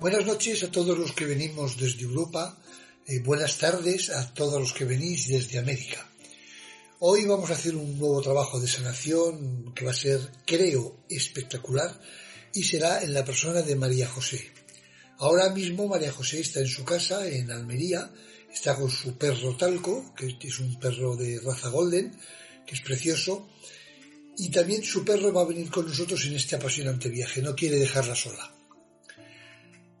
Buenas noches a todos los que venimos desde Europa, buenas tardes a todos los que venís desde América. Hoy vamos a hacer un nuevo trabajo de sanación que va a ser, creo, espectacular y será en la persona de María José. Ahora mismo María José está en su casa en Almería, está con su perro Talco, que es un perro de raza golden, que es precioso, y también su perro va a venir con nosotros en este apasionante viaje, no quiere dejarla sola.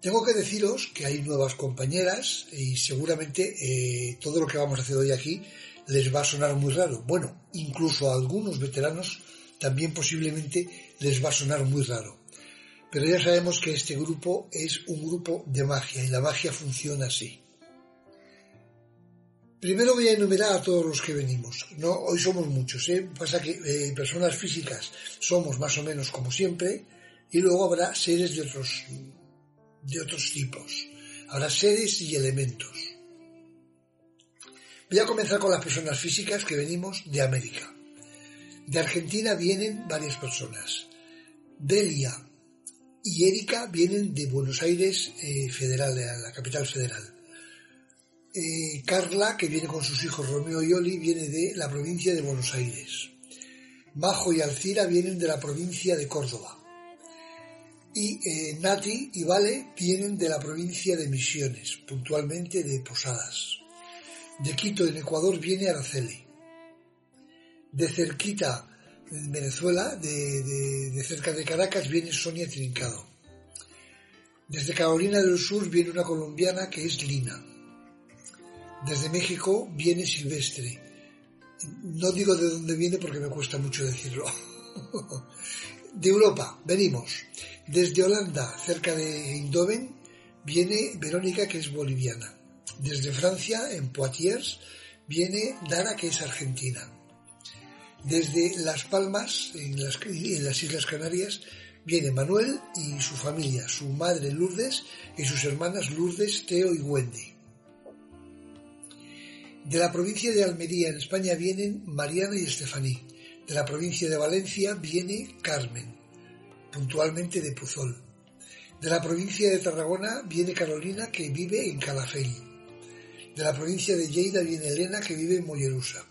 Tengo que deciros que hay nuevas compañeras y seguramente eh, todo lo que vamos a hacer hoy aquí les va a sonar muy raro. Bueno, incluso a algunos veteranos también posiblemente les va a sonar muy raro. Pero ya sabemos que este grupo es un grupo de magia y la magia funciona así. Primero voy a enumerar a todos los que venimos. No, hoy somos muchos. ¿eh? Pasa que eh, personas físicas somos más o menos como siempre y luego habrá seres de otros de otros tipos. Habrá seres y elementos. Voy a comenzar con las personas físicas que venimos de América. De Argentina vienen varias personas. Delia y Erika vienen de Buenos Aires eh, Federal, de la capital federal. Eh, Carla, que viene con sus hijos Romeo y Oli, viene de la provincia de Buenos Aires. Majo y Alcira vienen de la provincia de Córdoba y eh, Nati y Vale vienen de la provincia de Misiones, puntualmente de Posadas. De Quito, en Ecuador, viene Araceli. De cerquita, en Venezuela, de, cerca de Caracas, viene Sonia Trincado. Desde Carolina del Sur viene una colombiana que es Lina. Desde México viene Silvestre. No digo de dónde viene porque me cuesta mucho decirlo. de Europa, venimos. Desde Holanda, cerca de Eindhoven, viene Verónica, que es boliviana. Desde Francia, en Poitiers, viene Dara, que es argentina. Desde Las Palmas, en las, en las Islas Canarias, viene Manuel y su familia, su madre Lourdes y sus hermanas Lourdes, Teo y Wendy. De la provincia de Almería, en España, vienen Mariana y Estefaní. De la provincia de Valencia viene Carmen puntualmente de Puzol. De la provincia de Tarragona viene Carolina, que vive en Calafell. De la provincia de Lleida viene Elena, que vive en Mollerusa.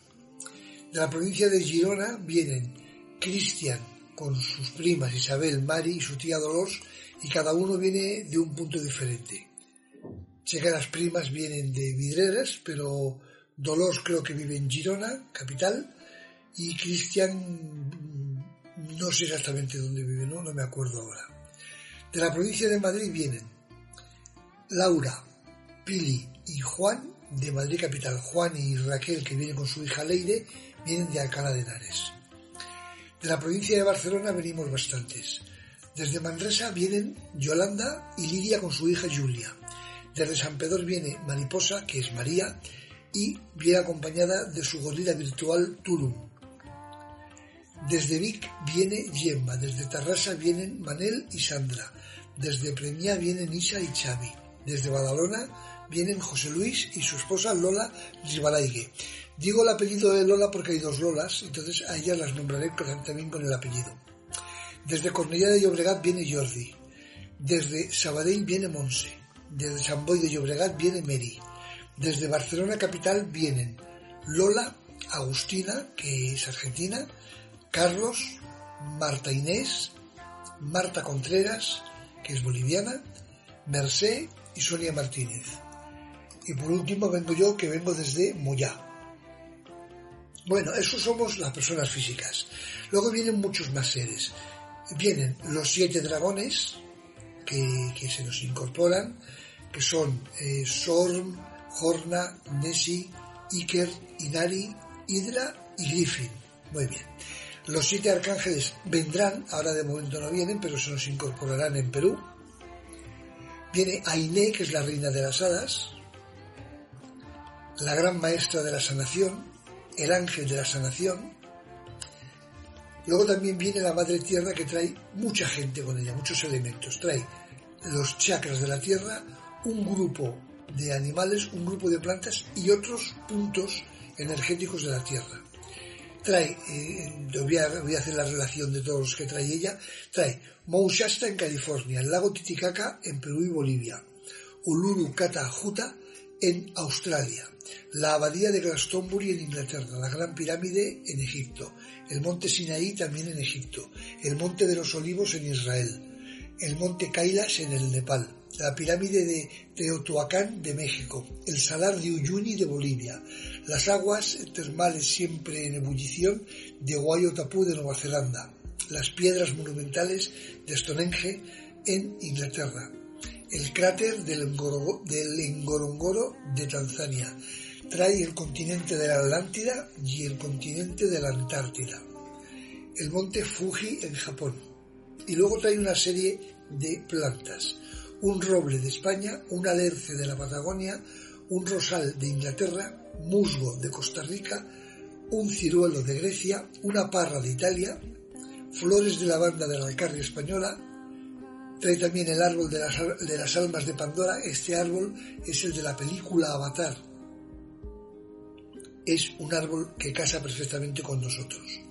De la provincia de Girona vienen Cristian, con sus primas Isabel, Mari y su tía Dolores, y cada uno viene de un punto diferente. Sé que las primas vienen de Vidreras, pero Dolores creo que vive en Girona, capital, y Cristian no sé exactamente dónde vive, ¿no? no me acuerdo ahora. De la provincia de Madrid vienen Laura, Pili y Juan de Madrid Capital. Juan y Raquel, que vienen con su hija Leire, vienen de Alcalá de Henares. De la provincia de Barcelona venimos bastantes. Desde Manresa vienen Yolanda y Lidia con su hija Julia. Desde San Pedro viene Mariposa, que es María, y viene acompañada de su gorila virtual Tulum. Desde Vic viene Gemma, desde Tarrasa vienen Manel y Sandra, desde Premia vienen Isa y Xavi, desde Badalona vienen José Luis y su esposa Lola Ribalaigue. Digo el apellido de Lola porque hay dos Lolas, entonces a ellas las nombraré también con el apellido. Desde Cornellá de Llobregat viene Jordi, desde Sabadell viene Monse, desde San Boy de Llobregat viene Mary, desde Barcelona capital vienen Lola, Agustina, que es argentina, Carlos, Marta Inés, Marta Contreras, que es boliviana, Mercé y Sonia Martínez. Y por último vengo yo, que vengo desde Moyá. Bueno, esos somos las personas físicas. Luego vienen muchos más seres. Vienen los siete dragones que, se nos incorporan, que son eh, Sorm, Horna, Nessie, Iker, Inari, Hydra y Griffin. Muy bien. Los siete arcángeles vendrán, ahora de momento no vienen, pero se nos incorporarán en Perú. Viene Ainé, que es la reina de las hadas, la gran maestra de la sanación, el ángel de la sanación. Luego también viene la Madre Tierra que trae mucha gente con ella, muchos elementos. Trae los chakras de la Tierra, un grupo de animales, un grupo de plantas y otros puntos energéticos de la Tierra. Trae, eh, voy, a, hacer la relación de todos los que trae ella, trae Mount Shasta en California, el lago Titicaca en Perú y Bolivia, Uluru Kata Juta en Australia, la abadía de Glastonbury en Inglaterra, la Gran Pirámide en Egipto, el monte Sinaí también en Egipto, el monte de los Olivos en Israel, el monte Kailash en el Nepal, la pirámide de Teotihuacán de México, el salar de Uyuni de Bolivia, las aguas termales siempre en ebullición de Waiotapú de Nueva Zelanda, las piedras monumentales de Stonehenge en Inglaterra, el cráter del, Ngorongoro de Tanzania, trae el continente de la Atlántida y el continente de la Antártida, el monte Fuji en Japón, y luego trae una serie de plantas, un roble de España, un alerce de la Patagonia, un rosal de Inglaterra, musgo de Costa Rica, un ciruelo de Grecia, una parra de Italia, flores de lavanda de la Alcarria española, trae también el árbol de las, de las almas de Pandora, este árbol es el de la película Avatar, es un árbol que casa perfectamente con nosotros.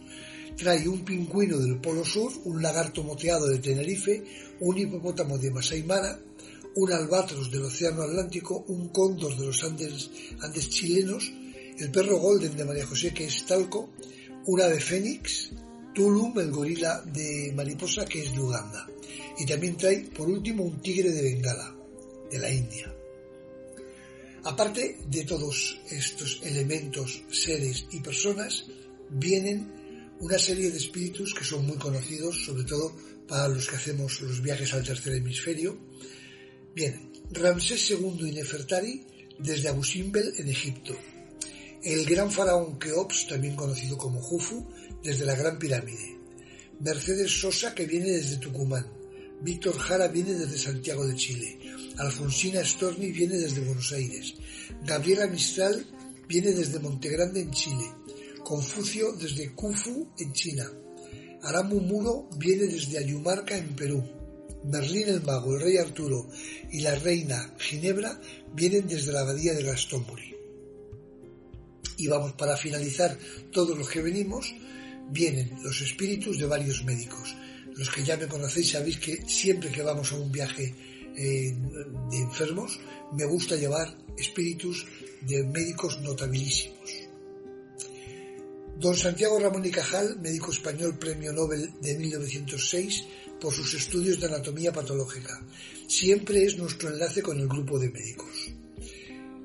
Trae un pingüino del Polo Sur, un lagarto moteado de Tenerife, un hipopótamo de Masai Mara, un albatros del Océano Atlántico, un cóndor de los Andes, chilenos, el perro golden de María José, que es talco, un ave fénix, Tulum, el gorila de mariposa, que es de Uganda. Y también trae, por último, un tigre de Bengala, de la India. Aparte de todos estos elementos, seres y personas, vienen una serie de espíritus que son muy conocidos, sobre todo para los que hacemos los viajes al tercer hemisferio, Bien, Ramsés II y Nefertari desde Abu Simbel en Egipto. El gran faraón Keops, también conocido como Jufu, desde la Gran Pirámide. Mercedes Sosa, que viene desde Tucumán. Víctor Jara viene desde Santiago de Chile. Alfonsina Storni viene desde Buenos Aires. Gabriela Mistral viene desde Montegrande en Chile. Confucio desde Khufu en China. Aramu Muro viene desde Ayumarca en Perú. Merlín el mago, el rey Arturo y la reina Ginebra vienen desde la abadía de Glastonbury. Y vamos, para finalizar todos los que venimos, vienen los espíritus de varios médicos. Los que ya me conocéis sabéis que siempre que vamos a un viaje eh, de enfermos, me gusta llevar espíritus de médicos notabilísimos. Don Santiago Ramón y Cajal, médico español premio Nobel de 1906, por sus estudios de anatomía patológica. Siempre es nuestro enlace con el grupo de médicos.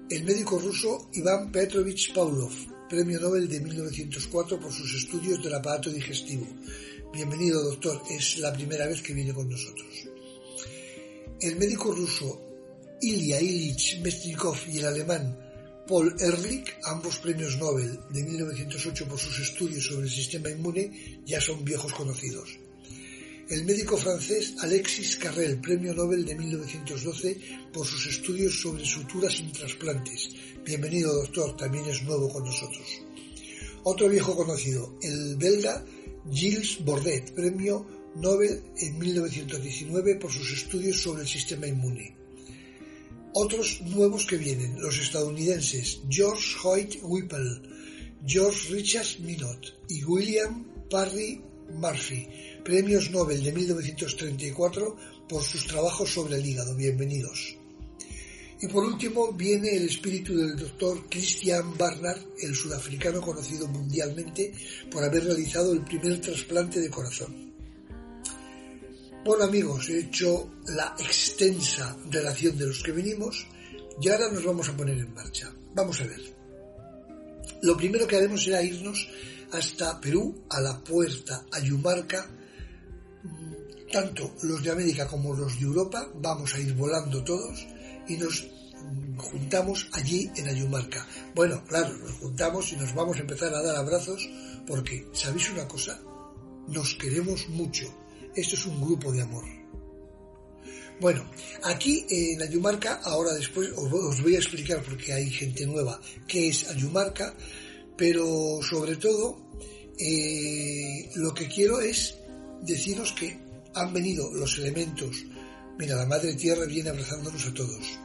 El médico ruso Iván Petrovich Pavlov, Premio Nobel de 1904 por sus estudios del aparato digestivo. Bienvenido, doctor, es la primera vez que viene con nosotros. El médico ruso Ilya Ilyich Mestnikov y el alemán Paul Ehrlich, ambos premios Nobel de 1908 por sus estudios sobre el sistema inmune, ya son viejos conocidos el médico francés Alexis Carrel, Premio Nobel de 1912 por sus estudios sobre suturas sin trasplantes. Bienvenido, doctor, también es nuevo con nosotros. Otro viejo conocido, el belga Gilles Bordet, Premio Nobel en 1919 por sus estudios sobre el sistema inmune. Otros nuevos que vienen, los estadounidenses George Hoyt Whipple, George Richard Minot y William Parry Murphy, Premios Nobel de 1934 por sus trabajos sobre el hígado. Bienvenidos. Y por último viene el espíritu del doctor Christian Barnard, el sudafricano conocido mundialmente por haber realizado el primer trasplante de corazón. Bueno amigos, he hecho la extensa relación de los que venimos y ahora nos vamos a poner en marcha. Vamos a ver. Lo primero que haremos será irnos hasta Perú, a la puerta Ayumarca, tanto los de América como los de Europa, vamos a ir volando todos y nos juntamos allí en Ayumarca. Bueno, claro, nos juntamos y nos vamos a empezar a dar abrazos porque, ¿sabéis una cosa? Nos queremos mucho. Esto es un grupo de amor. Bueno, aquí en Ayumarca, ahora después os voy a explicar porque hay gente nueva qué es Ayumarca, pero sobre todo eh, lo que quiero es deciros que han venido los elementos. Mira, la Madre Tierra viene abrazándonos a todos.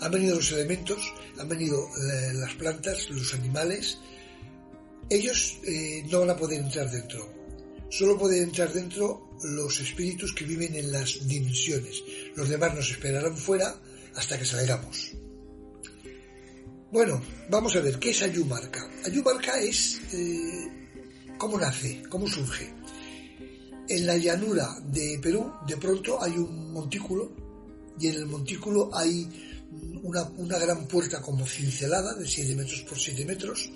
Han venido los elementos, han venido eh, las plantas, los animales, ellos eh, no van a poder entrar dentro. Solo pueden entrar dentro los espíritus que viven en las dimensiones. Los demás nos esperarán fuera hasta que salgamos. Bueno, vamos a ver, ¿qué es Ayumarca? Ayumarca es eh, cómo nace, cómo surge. En la llanura de Perú, de pronto hay un montículo y en el montículo hay una, una gran puerta como cincelada de 7 metros por 7 metros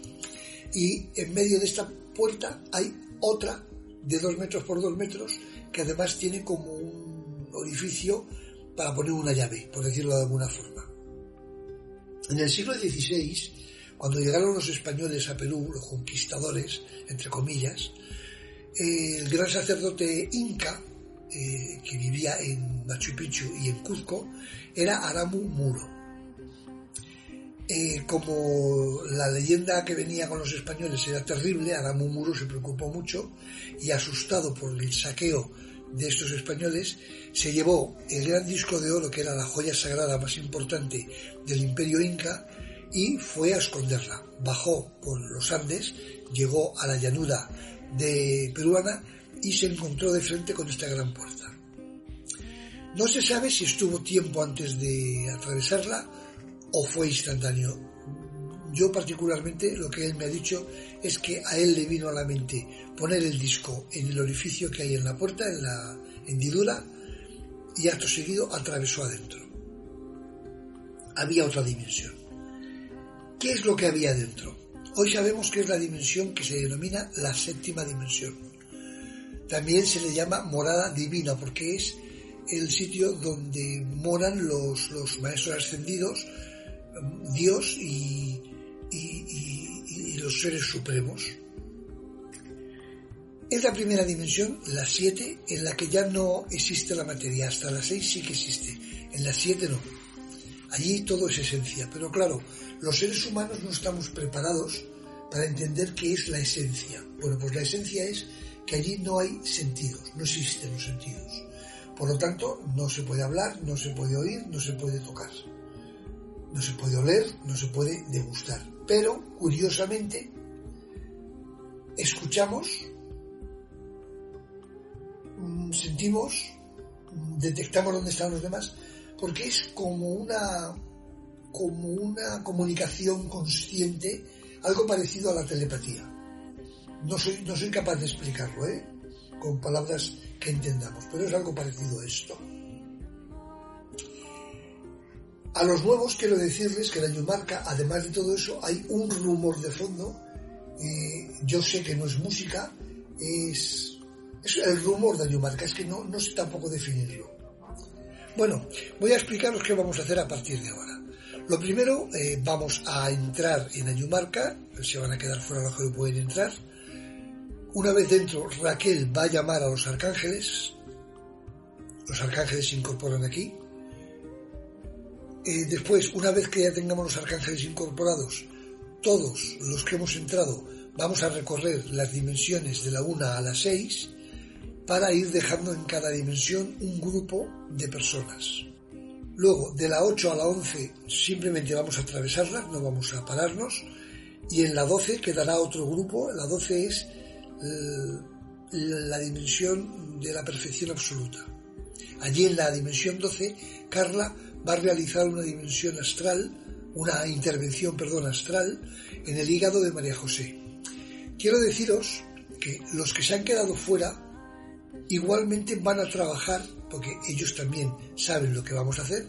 y en medio de esta puerta hay otra de 2 metros por 2 metros que además tiene como un orificio para poner una llave, por decirlo de alguna forma. En el siglo XVI, cuando llegaron los españoles a Perú, los conquistadores, entre comillas, el gran sacerdote inca, eh, que vivía en Machu Picchu y en Cuzco, era Aramu Muro. Eh, como la leyenda que venía con los españoles era terrible, Aramu Muro se preocupó mucho y asustado por el saqueo de estos españoles, se llevó el gran disco de oro, que era la joya sagrada más importante del imperio inca, y fue a esconderla. Bajó por los Andes, llegó a la llanura de peruana y se encontró de frente con esta gran puerta. No se sabe si estuvo tiempo antes de atravesarla o fue instantáneo. Yo particularmente lo que él me ha dicho es que a él le vino a la mente poner el disco en el orificio que hay en la puerta, en la hendidura, y acto seguido atravesó adentro. Había otra dimensión. ¿Qué es lo que había dentro? Hoy sabemos que es la dimensión que se denomina la séptima dimensión. También se le llama morada divina porque es el sitio donde moran los, los maestros ascendidos, Dios y, los seres supremos. Es la primera dimensión, la 7, en la que ya no existe la materia. Hasta la 6 sí que existe. En la 7 no. Allí todo es esencia. Pero claro, los seres humanos no estamos preparados para entender qué es la esencia. Bueno, pues la esencia es que allí no hay sentidos, no existen los sentidos. Por lo tanto, no se puede hablar, no se puede oír, no se puede tocar. No se puede oler, no se puede degustar. Pero, curiosamente, escuchamos, mm, sentimos, mm, detectamos dónde están los demás, porque es como una, como una comunicación consciente, algo parecido a la telepatía. No soy, no soy capaz de explicarlo, ¿eh? con palabras que entendamos, pero es algo parecido a esto. A los nuevos quiero decirles que en Ayumarca, además de todo eso, hay un rumor de fondo. yo sé que no es música, es, el rumor de Ayumarca, es que no, no sé tampoco definirlo. Bueno, voy a explicaros qué vamos a hacer a partir de ahora. Lo primero, eh, vamos a entrar en Ayumarca, se van a quedar fuera los que no pueden entrar. Una vez dentro, Raquel va a llamar a los arcángeles. Los ángeles se incorporan aquí después, una vez que ya tengamos los arcángeles incorporados, todos los que hemos entrado vamos a recorrer las dimensiones de la 1 a la 6 para ir dejando en cada dimensión un grupo de personas. Luego, de la 8 a la 11 simplemente vamos a atravesarlas, no vamos a pararnos. Y en la 12 quedará otro grupo. La 12 es eh, la dimensión de la perfección absoluta. Allí en la dimensión 12, Carla va a realizar una dimensión astral, una intervención, perdón, astral en el hígado de María José. Quiero deciros que los que se han quedado fuera igualmente van a trabajar, porque ellos también saben lo que vamos a hacer,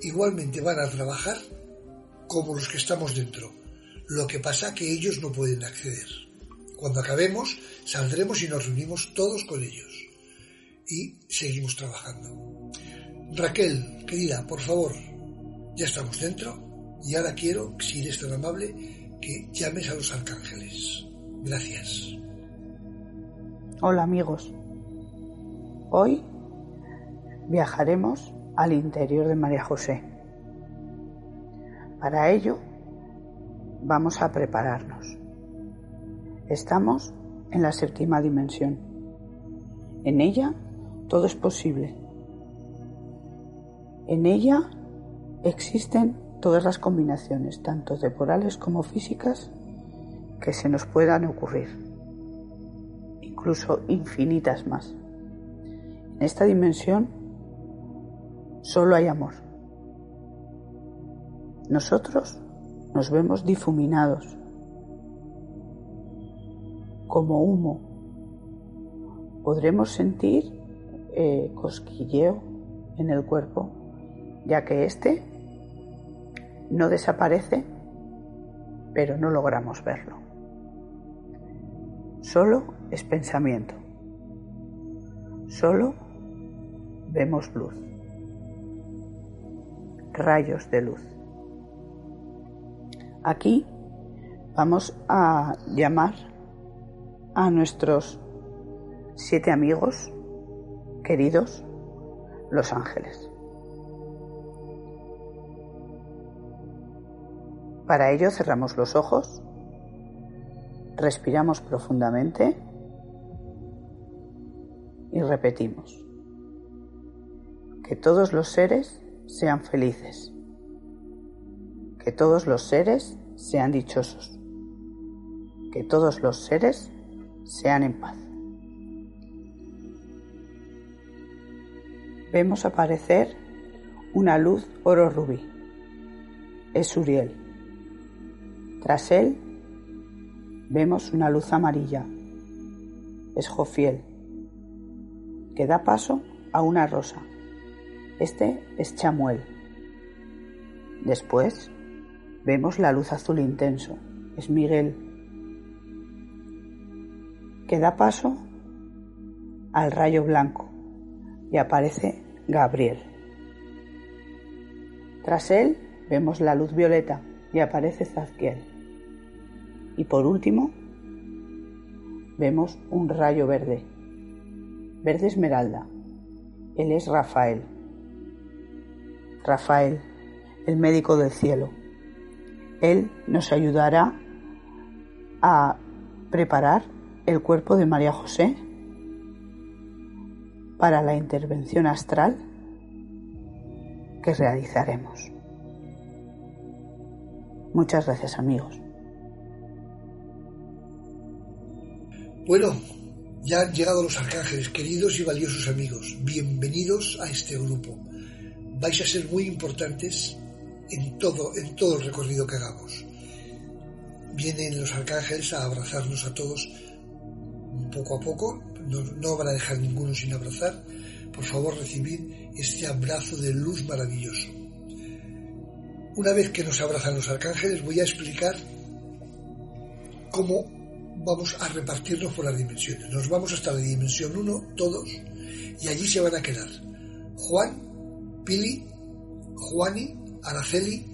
igualmente van a trabajar como los que estamos dentro. Lo que pasa que ellos no pueden acceder. Cuando acabemos, saldremos y nos reunimos todos con ellos. Y seguimos trabajando. Raquel, querida, por favor, ya estamos dentro y ahora quiero, si eres tan amable, que llames a los arcángeles. Gracias. Hola amigos. Hoy viajaremos al interior de María José. Para ello vamos a prepararnos. Estamos en la séptima dimensión. En ella todo es posible en ella existen todas las combinaciones, tanto temporales como físicas, que se nos puedan ocurrir, incluso infinitas más. En esta dimensión solo hay amor. Nosotros nos vemos difuminados como humo. Podremos sentir eh, cosquilleo en el cuerpo, ya que éste no desaparece, pero no logramos verlo. Solo es pensamiento. Solo vemos luz. Rayos de luz. Aquí vamos a llamar a nuestros siete amigos queridos, los ángeles. Para ello cerramos los ojos, respiramos profundamente y repetimos. Que todos los seres sean felices. Que todos los seres sean dichosos. Que todos los seres sean en paz. Vemos aparecer una luz oro rubí. Es Uriel. Tras él vemos una luz amarilla. Es Jofiel, que da paso a una rosa. Este es Chamuel. Después vemos la luz azul intenso. Es Miguel, que da paso al rayo blanco y aparece Gabriel. Tras él vemos la luz violeta y aparece Zadkiel. Y por último vemos un rayo verde, verde esmeralda. Él es Rafael. Rafael, el médico del cielo. Él nos ayudará a preparar el cuerpo de María José para la intervención astral que realizaremos. Muchas gracias amigos. Bueno, ya han llegado los arcángeles, queridos y valiosos amigos. Bienvenidos a este grupo. Vais a ser muy importantes en todo, en todo el recorrido que hagamos. Vienen los arcángeles a abrazarnos a todos poco a poco, no, van a dejar ninguno sin abrazar, por favor recibid este abrazo de luz maravilloso. Una vez que nos abrazan los arcángeles voy a explicar cómo vamos a repartirnos por las dimensiones. Nos vamos hasta la dimensión 1, todos, y allí se van a quedar Juan, Pili, Juani, Araceli,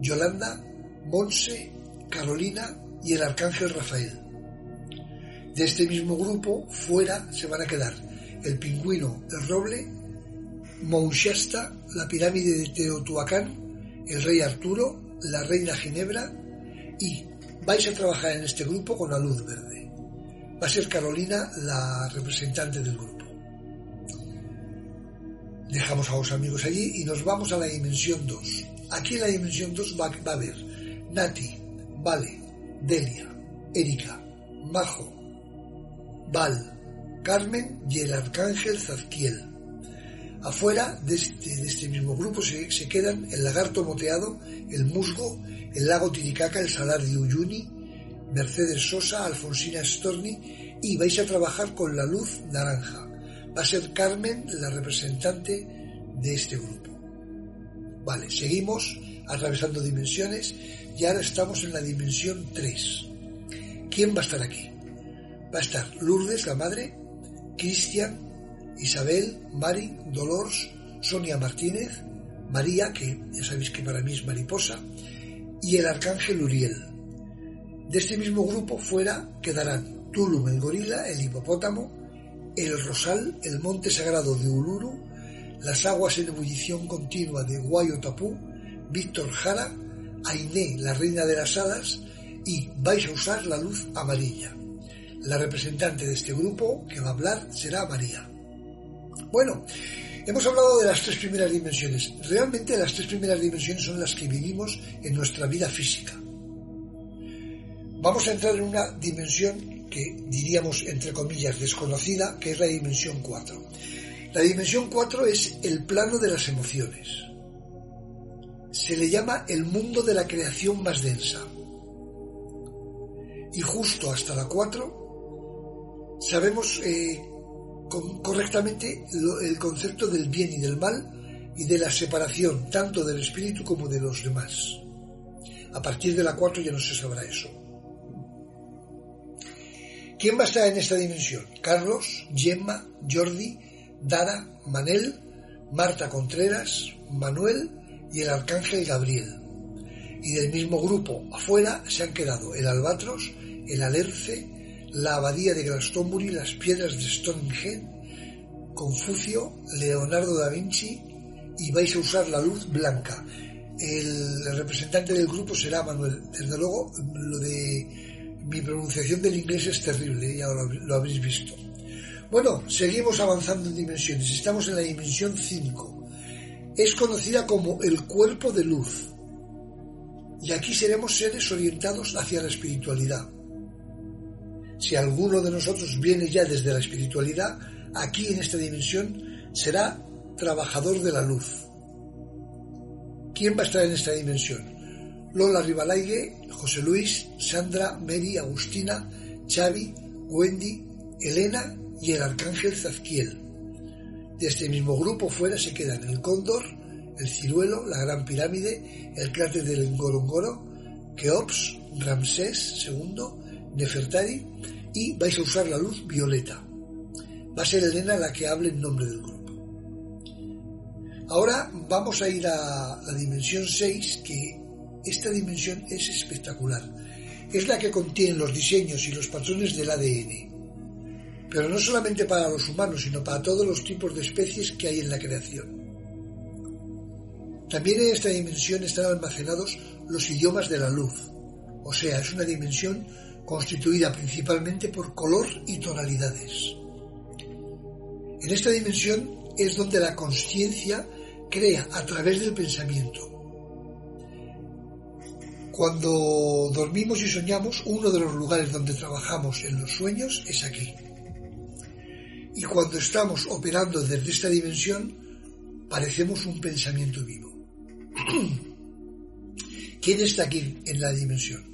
Yolanda, Monse, Carolina y el arcángel Rafael. De este mismo grupo, fuera se van a quedar el pingüino, el roble, Moushasta, la pirámide de Teotihuacán, el rey Arturo, la reina Ginebra y vais a trabajar en este grupo con la luz verde. Va a ser Carolina la representante del grupo. Dejamos a los amigos allí y nos vamos a la dimensión 2. Aquí en la dimensión 2 va, a haber Nati, Vale, Delia, Erika, Majo, Val, Carmen y el arcángel Zadkiel. Afuera de este, este mismo grupo se, quedan el lagarto moteado, el musgo, el lago Titicaca, el salar de Uyuni, Mercedes Sosa, Alfonsina Storni y vais a trabajar con la luz naranja. Va a ser Carmen la representante de este grupo. Vale, seguimos atravesando dimensiones y ahora estamos en la dimensión 3. ¿Quién va a estar aquí? va a estar Lourdes, la madre, Cristian, Isabel, Mari, Dolores, Sonia Martínez, María, que ya sabéis que para mí es mariposa, y el arcángel Uriel. De este mismo grupo fuera quedarán Tulum el gorila, el hipopótamo, el rosal, el monte sagrado de Uluru, las aguas en ebullición continua de Guayotapú, Víctor Jara, Ainé, la reina de las hadas, y vais a usar la luz amarilla. La representante de este grupo que va a hablar será María. Bueno, hemos hablado de las tres primeras dimensiones. Realmente las tres primeras dimensiones son las que vivimos en nuestra vida física. Vamos a entrar en una dimensión que diríamos entre comillas desconocida, que es la dimensión 4. La dimensión 4 es el plano de las emociones. Se le llama el mundo de la creación más densa. Y justo hasta la 4 sabemos eh, correctamente el concepto del bien y del mal y de la separación tanto del espíritu como de los demás. A partir de la 4 ya no se sabrá eso. ¿Quién va a estar en esta dimensión? Carlos, Gemma, Jordi, Dara, Manel, Marta Contreras, Manuel y el arcángel Gabriel. Y del mismo grupo afuera se han quedado el Albatros, el Alerce, la Abadía de Glastonbury, las Piedras de Stonehenge, Confucio, Leonardo da Vinci y vais a usar la luz blanca. El, representante del grupo será Manuel. Desde luego, lo de mi pronunciación del inglés es terrible, ya lo habréis visto. Bueno, seguimos avanzando en dimensiones. Estamos en la dimensión 5. Es conocida como el cuerpo de luz. Y aquí seremos seres orientados hacia la espiritualidad. Si alguno de nosotros viene ya desde la espiritualidad, aquí en esta dimensión será trabajador de la luz. ¿Quién va a estar en esta dimensión? Lola Ribalaige, José Luis, Sandra, Mary, Agustina, Xavi, Wendy, Elena y el arcángel Zadkiel. De este mismo grupo fuera se quedan el cóndor, el ciruelo, la gran pirámide, el cráter del Ngorongoro, Keops, Ramsés II, Nefertari y vais a usar la luz violeta. Va a ser Elena la que hable en nombre del grupo. Ahora vamos a ir a la dimensión 6, que esta dimensión es espectacular. Es la que contiene los diseños y los patrones del ADN pero no solamente para los humanos, sino para todos los tipos de especies que hay en la creación. También en esta dimensión están almacenados los idiomas de la luz, o sea, es una dimensión constituida principalmente por color y tonalidades. En esta dimensión es donde la conciencia crea a través del pensamiento. Cuando dormimos y soñamos, uno de los lugares donde trabajamos en los sueños es aquí. Y cuando estamos operando desde esta dimensión, parecemos un pensamiento vivo. ¿Quién está aquí en la dimensión?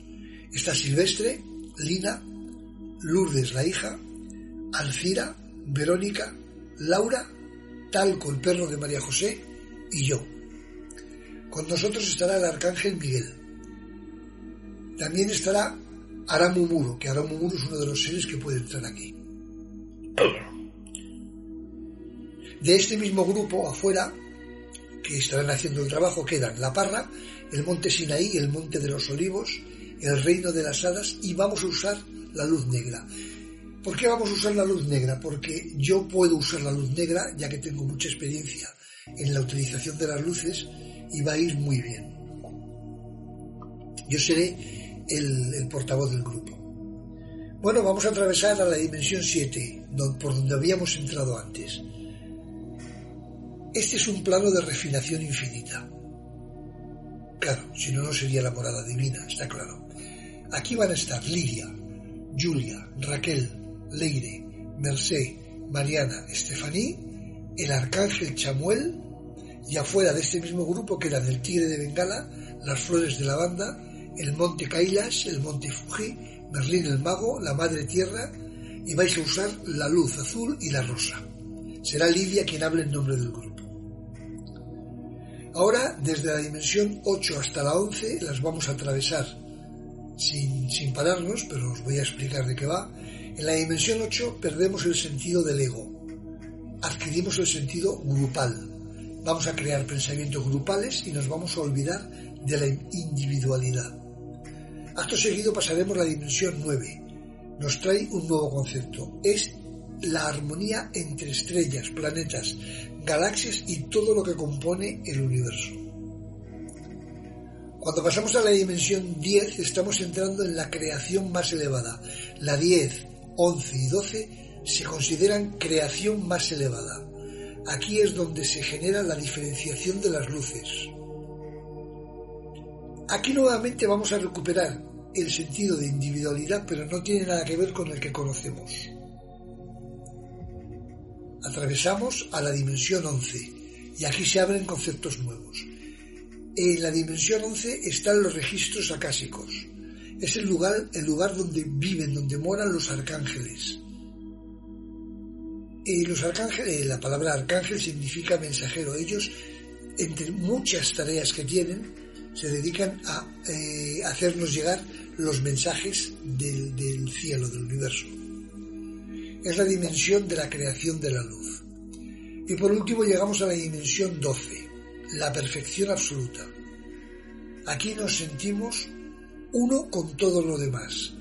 Está Silvestre, Lina, Lourdes la hija, Alcira, Verónica, Laura, Talco el perro de María José y yo. Con nosotros estará el arcángel Miguel. También estará Aramumuro, que Aramumuro es uno de los seres que puede entrar aquí. De este mismo grupo afuera, que estarán haciendo el trabajo, quedan La Parra, el monte Sinaí, el monte de los olivos, el reino de las hadas y vamos a usar la luz negra. ¿Por qué vamos a usar la luz negra? Porque yo puedo usar la luz negra ya que tengo mucha experiencia en la utilización de las luces y va a ir muy bien. Yo seré el, portavoz del grupo. Bueno, vamos a atravesar a la dimensión 7, por donde habíamos entrado antes. Este es un plano de refinación infinita. Claro, si no, no sería la morada divina, está claro. Aquí van a estar Lidia, Julia, Raquel, Leire, Mercé, Mariana, Estefaní, el arcángel Chamuel, y afuera de este mismo grupo quedan el tigre de Bengala, las flores de lavanda, el monte Kailash, el monte Fuji, Merlín el mago, la madre tierra, y vais a usar la luz azul y la rosa. Será Lidia quien hable en nombre del grupo. Ahora, desde la dimensión 8 hasta la 11, las vamos a atravesar sin, pararnos, pero os voy a explicar de qué va. En la dimensión 8 perdemos el sentido del ego, adquirimos el sentido grupal. Vamos a crear pensamientos grupales y nos vamos a olvidar de la individualidad. Acto seguido pasaremos la dimensión 9. Nos trae un nuevo concepto. Es la armonía entre estrellas, planetas, galaxias y todo lo que compone el universo. Cuando pasamos a la dimensión 10 estamos entrando en la creación más elevada. La 10, 11 y 12 se consideran creación más elevada. Aquí es donde se genera la diferenciación de las luces. Aquí nuevamente vamos a recuperar el sentido de individualidad, pero no tiene nada que ver con el que conocemos. Atravesamos a la dimensión 11 y aquí se abren conceptos nuevos. En la dimensión 11 están los registros acásicos. Es el lugar, el lugar donde viven, donde moran los arcángeles. Y los arcángeles, la palabra arcángel significa mensajero. Ellos, entre muchas tareas que tienen, se dedican a eh, hacernos llegar los mensajes del, cielo, del universo. Es la dimensión de la creación de la luz. Y por último llegamos a la dimensión 12, la perfección absoluta. Aquí nos sentimos uno con todo lo demás.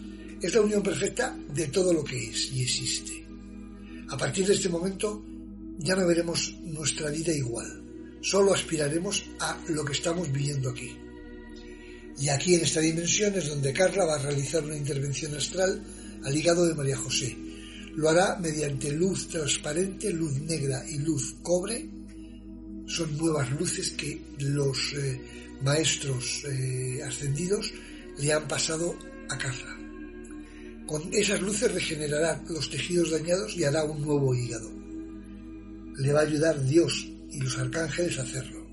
Es la unión perfecta de todo lo que es y existe. A partir de este momento ya no veremos nuestra vida igual, solo aspiraremos a lo que estamos viviendo aquí. Y aquí en esta dimensión es donde Carla va a realizar una intervención astral al hígado de María José. Lo hará mediante luz transparente, luz negra y luz cobre. Son nuevas luces que los eh, maestros eh, ascendidos le han pasado a Carla. Con esas luces regenerará los tejidos dañados y hará un nuevo hígado. Le va a ayudar Dios y los arcángeles a hacerlo.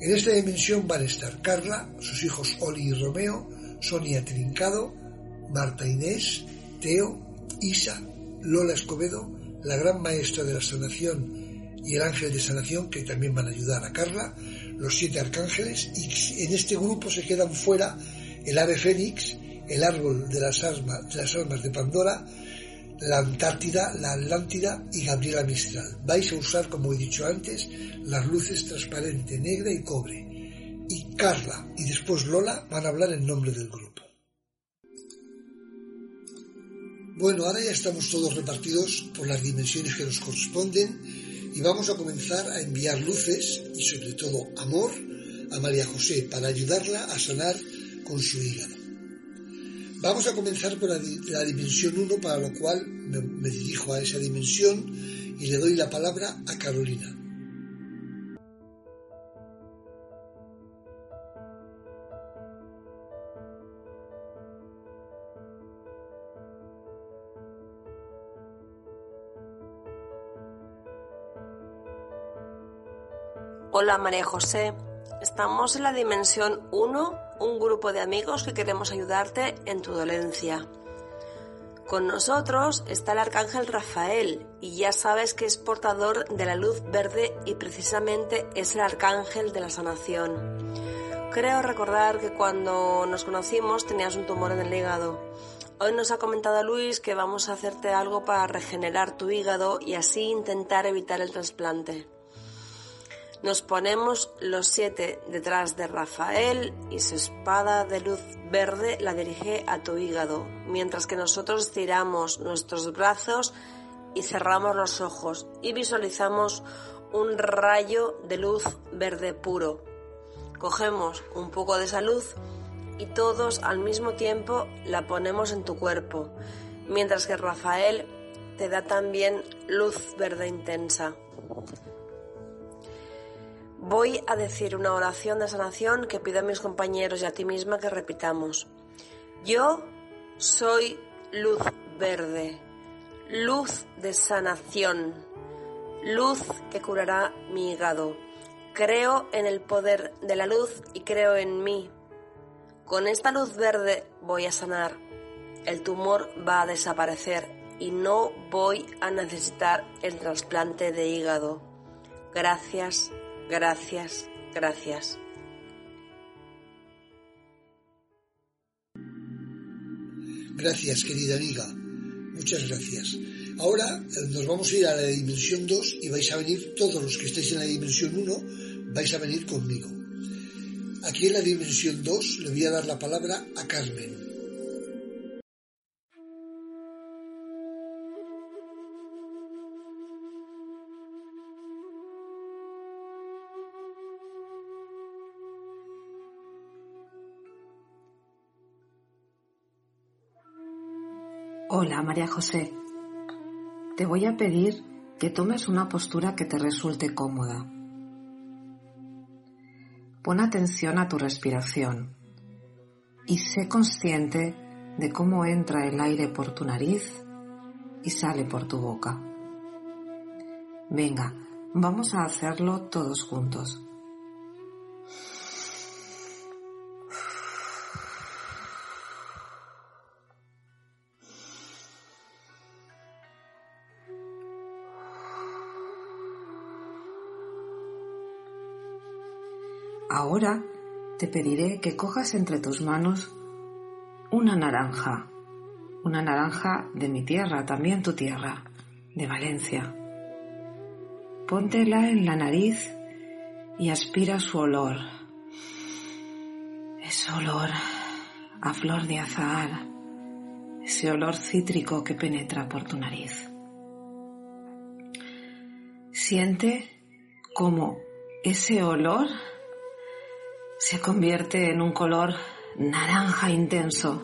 En esta dimensión van a estar Carla, sus hijos Oli y Romeo, Sonia Trincado, Marta Inés, Teo, Isa, Lola Escobedo, la gran maestra de la sanación y el ángel de sanación que también van a ayudar a Carla, los siete arcángeles y en este grupo se quedan fuera el ave fénix, el árbol de las, almas, de las almas de Pandora, la Antártida, la Atlántida y Gabriela Mistral. Vais a usar, como he dicho antes, las luces transparente, negra y cobre. Y Carla y después Lola van a hablar en nombre del grupo. Bueno, ahora ya estamos todos repartidos por las dimensiones que nos corresponden y vamos a comenzar a enviar luces y sobre todo amor a María José para ayudarla a sanar con su hígado. Vamos a comenzar por la, dimensión 1, para lo cual me, dirijo a esa dimensión y le doy la palabra a Carolina. Hola María José, estamos en la dimensión 1 un grupo de amigos que queremos ayudarte en tu dolencia. Con nosotros está el arcángel Rafael y ya sabes que es portador de la luz verde y precisamente es el arcángel de la sanación. Creo recordar que cuando nos conocimos tenías un tumor en el hígado. Hoy nos ha comentado Luis que vamos a hacerte algo para regenerar tu hígado y así intentar evitar el trasplante. Nos ponemos los siete detrás de Rafael y su espada de luz verde la dirige a tu hígado, mientras que nosotros tiramos nuestros brazos y cerramos los ojos y visualizamos un rayo de luz verde puro. Cogemos un poco de esa luz y todos al mismo tiempo la ponemos en tu cuerpo, mientras que Rafael te da también luz verde intensa. Voy a decir una oración de sanación que pido a mis compañeros y a ti misma que repitamos. Yo soy luz verde, luz de sanación, luz que curará mi hígado. Creo en el poder de la luz y creo en mí. Con esta luz verde voy a sanar. El tumor va a desaparecer y no voy a necesitar el trasplante de hígado. Gracias Gracias, gracias. Gracias, querida amiga. Muchas gracias. Ahora eh, nos vamos a ir a la dimensión 2 y vais a venir, todos los que estáis en la dimensión 1, vais a venir conmigo. Aquí en la dimensión 2 le voy a dar la palabra a Carmen. Hola, María José. Te voy a pedir que tomes una postura que te resulte cómoda. Pon atención a tu respiración. y sé consciente de cómo entra el aire por tu nariz y sale por tu boca. Venga, vamos a hacerlo todos juntos. Ahora te pediré que cojas entre tus manos una naranja, una naranja de mi tierra, también tu tierra, de Valencia. Póntela en la nariz y aspira su olor. Ese olor a flor de azahar, ese olor cítrico que penetra por tu nariz. Siente como ese olor se convierte en un color naranja intenso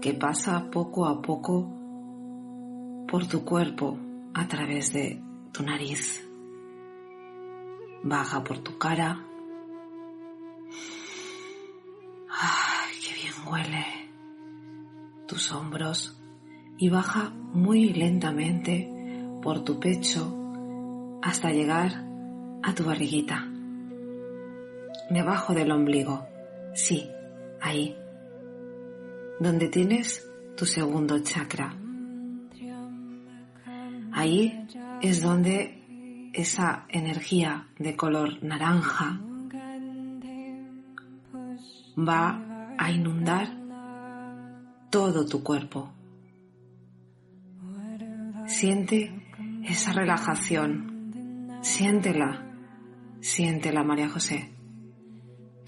que pasa poco a poco por tu cuerpo a través de tu nariz. Baja por tu cara. ¡Ay, qué bien huele! Tus hombros y baja muy lentamente por tu pecho hasta llegar a tu barriguita debajo del ombligo. Sí, ahí. Donde tienes tu segundo chakra. Ahí es donde esa energía de color naranja va a inundar todo tu cuerpo. Siente esa relajación. Siéntela. Siéntela, María José.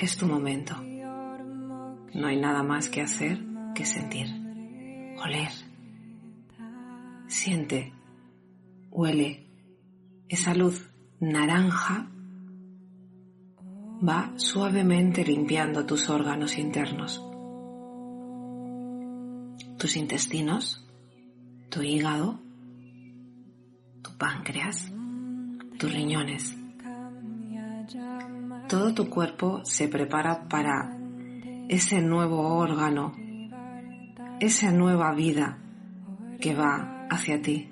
Es tu momento. No hay nada más que hacer que sentir, oler. Siente, huele. Esa luz naranja va suavemente limpiando tus órganos internos, tus intestinos, tu hígado, tu páncreas, tus riñones todo tu cuerpo se prepara para ese nuevo órgano, esa nueva vida que va hacia ti,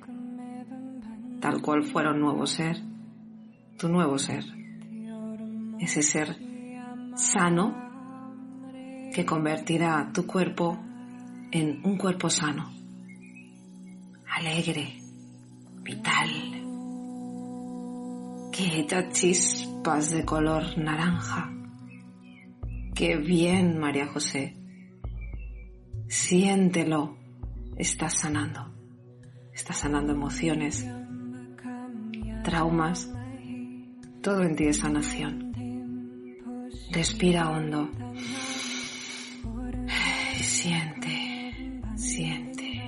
tal cual fuera un nuevo ser, tu nuevo ser, ese ser sano que convertirá tu cuerpo en un cuerpo sano, alegre, vital, que chispas de color naranja. Qué bien, María José. Siéntelo. Estás sanando. Estás sanando emociones, traumas. Todo en ti es sanación. Respira hondo. Siente, siente,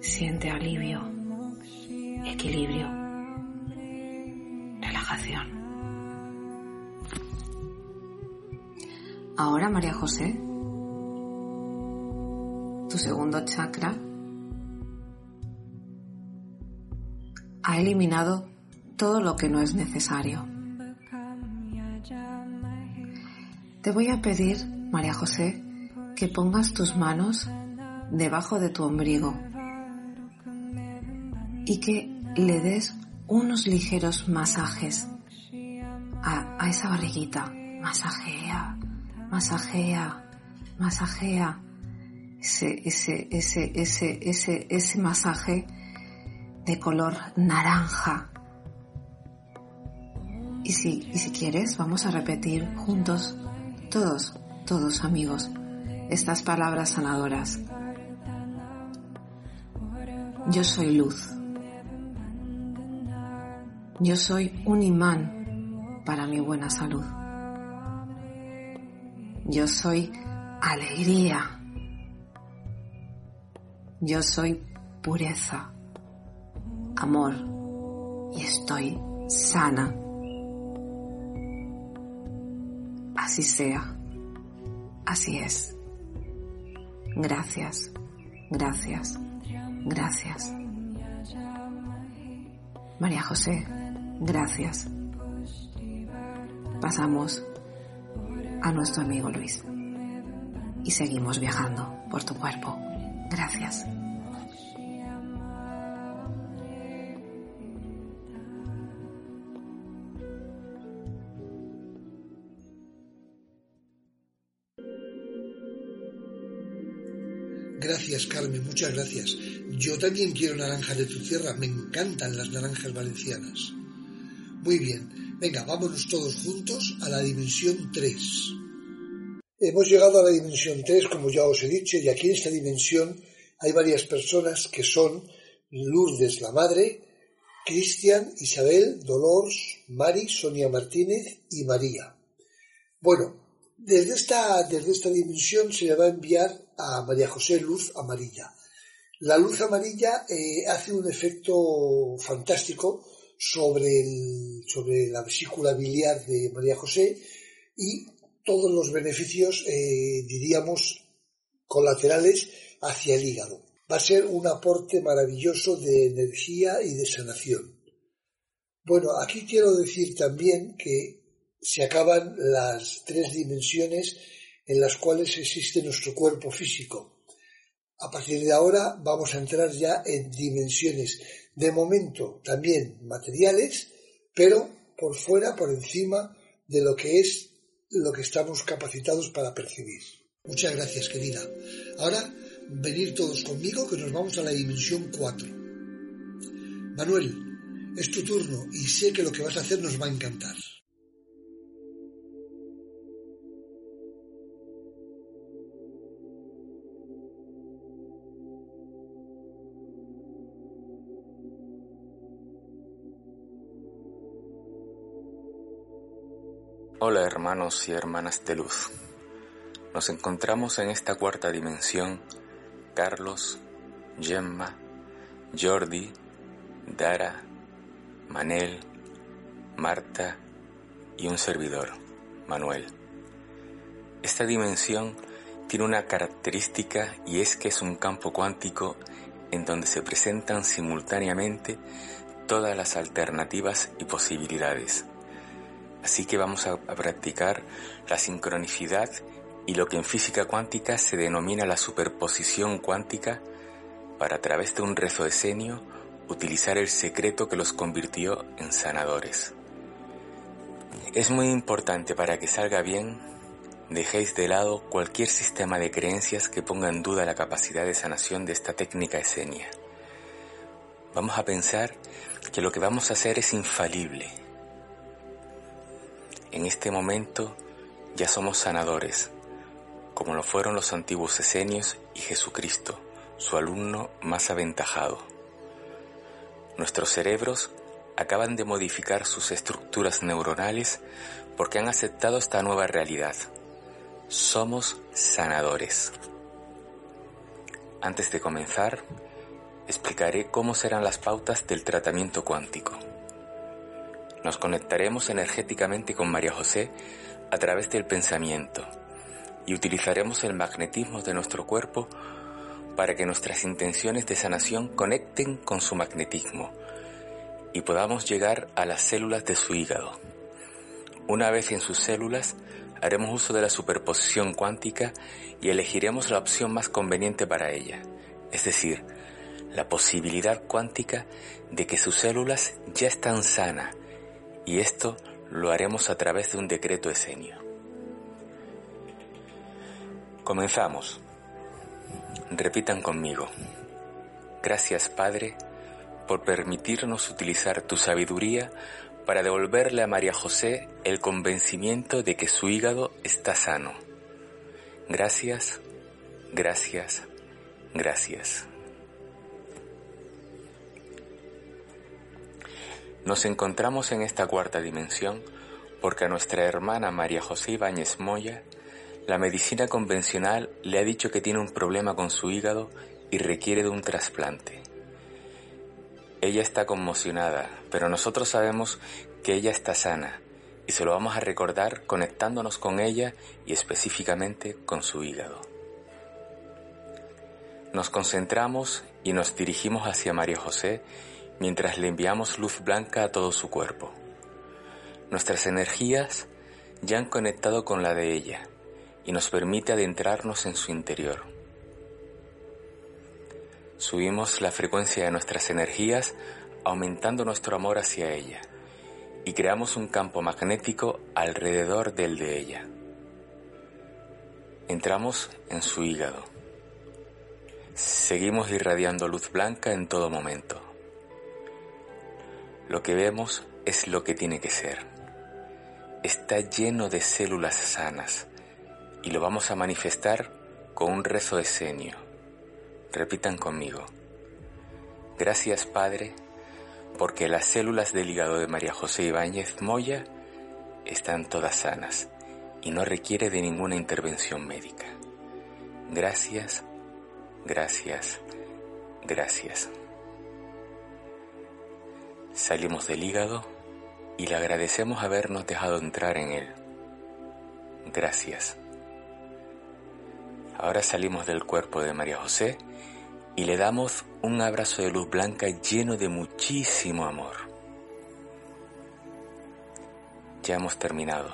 siente alivio, equilibrio Ahora, María José, tu segundo chakra ha eliminado todo lo que no es necesario. Te voy a pedir, María José, que pongas tus manos debajo de tu ombligo y que le des unos ligeros masajes a, esa barriguita. Masajea, masajea, masajea. Ese, ese, ese, ese, ese, ese masaje de color naranja. Y si, y si quieres, vamos a repetir juntos, todos, todos amigos, estas palabras sanadoras. Yo soy luz. Yo soy un imán para mi buena salud. Yo soy alegría. Yo soy pureza, amor y estoy sana. Así sea. Así es. Gracias, gracias, gracias. María José, Gracias. Pasamos a nuestro amigo Luis. y seguimos viajando por tu cuerpo. Gracias. Gracias, Carmen, muchas gracias. Yo también quiero naranjas de tu tierra, me encantan las naranjas valencianas. Muy bien, venga, vámonos todos juntos a la dimensión 3. Hemos llegado a la dimensión 3, como ya os he dicho, y aquí en esta dimensión hay varias personas que son Lourdes la Madre, Cristian, Isabel, Dolores, Mari, Sonia Martínez y María. Bueno, desde esta, desde esta dimensión se le va a enviar a María José luz amarilla. La luz amarilla eh, hace un efecto fantástico sobre, sobre la vesícula biliar de María José y todos los beneficios, eh, diríamos, colaterales hacia el hígado. Va a ser un aporte maravilloso de energía y de sanación. Bueno, aquí quiero decir también que se acaban las tres dimensiones en las cuales existe nuestro cuerpo físico. A partir de ahora vamos a entrar ya en dimensiones de momento también materiales, pero por fuera, por encima de lo que es lo que estamos capacitados para percibir. Muchas gracias, querida. Ahora, venir todos conmigo que nos vamos a la dimensión 4. Manuel, es tu turno y sé que lo que vas a hacer nos va a encantar. Hola hermanos y hermanas de luz. Nos encontramos en esta cuarta dimensión Carlos, Gemma, Jordi, Dara, Manel, Marta y un servidor, Manuel. Esta dimensión tiene una característica y es que es un campo cuántico en donde se presentan simultáneamente todas las alternativas y posibilidades Así que vamos a, practicar la sincronicidad y lo que en física cuántica se denomina la superposición cuántica para a través de un rezo esenio utilizar el secreto que los convirtió en sanadores. Es muy importante para que salga bien, dejéis de lado cualquier sistema de creencias que ponga en duda la capacidad de sanación de esta técnica esenia. Vamos a pensar que lo que vamos a hacer es infalible, en este momento ya somos sanadores, como lo fueron los antiguos esenios y Jesucristo, su alumno más aventajado. Nuestros cerebros acaban de modificar sus estructuras neuronales porque han aceptado esta nueva realidad. Somos sanadores. Antes de comenzar, explicaré cómo serán las pautas del tratamiento cuántico. Nos conectaremos energéticamente con María José a través del pensamiento y utilizaremos el magnetismo de nuestro cuerpo para que nuestras intenciones de sanación conecten con su magnetismo y podamos llegar a las células de su hígado. Una vez en sus células, haremos uso de la superposición cuántica y elegiremos la opción más conveniente para ella, es decir, la posibilidad cuántica de que sus células ya están sanas y esto lo haremos a través de un decreto esenio. Comenzamos. Repitan conmigo. Gracias Padre por permitirnos utilizar tu sabiduría para devolverle a María José el convencimiento de que su hígado está sano. Gracias, gracias, gracias. Nos encontramos en esta cuarta dimensión porque a nuestra hermana María José Ibáñez Moya, la medicina convencional le ha dicho que tiene un problema con su hígado y requiere de un trasplante. Ella está conmocionada, pero nosotros sabemos que ella está sana y se lo vamos a recordar conectándonos con ella y específicamente con su hígado. Nos concentramos y nos dirigimos hacia María José mientras le enviamos luz blanca a todo su cuerpo. Nuestras energías ya han conectado con la de ella y nos permite adentrarnos en su interior. Subimos la frecuencia de nuestras energías aumentando nuestro amor hacia ella y creamos un campo magnético alrededor del de ella. Entramos en su hígado. Seguimos irradiando luz blanca en todo momento. Lo que vemos es lo que tiene que ser. Está lleno de células sanas y lo vamos a manifestar con un rezo escenio. Repitan conmigo. Gracias Padre, porque las células del hígado de María José Ibáñez Moya están todas sanas y no requiere de ninguna intervención médica. Gracias, gracias, gracias. Salimos del hígado y le agradecemos habernos dejado entrar en él. Gracias. Ahora salimos del cuerpo de María José y le damos un abrazo de luz blanca lleno de muchísimo amor. Ya hemos terminado.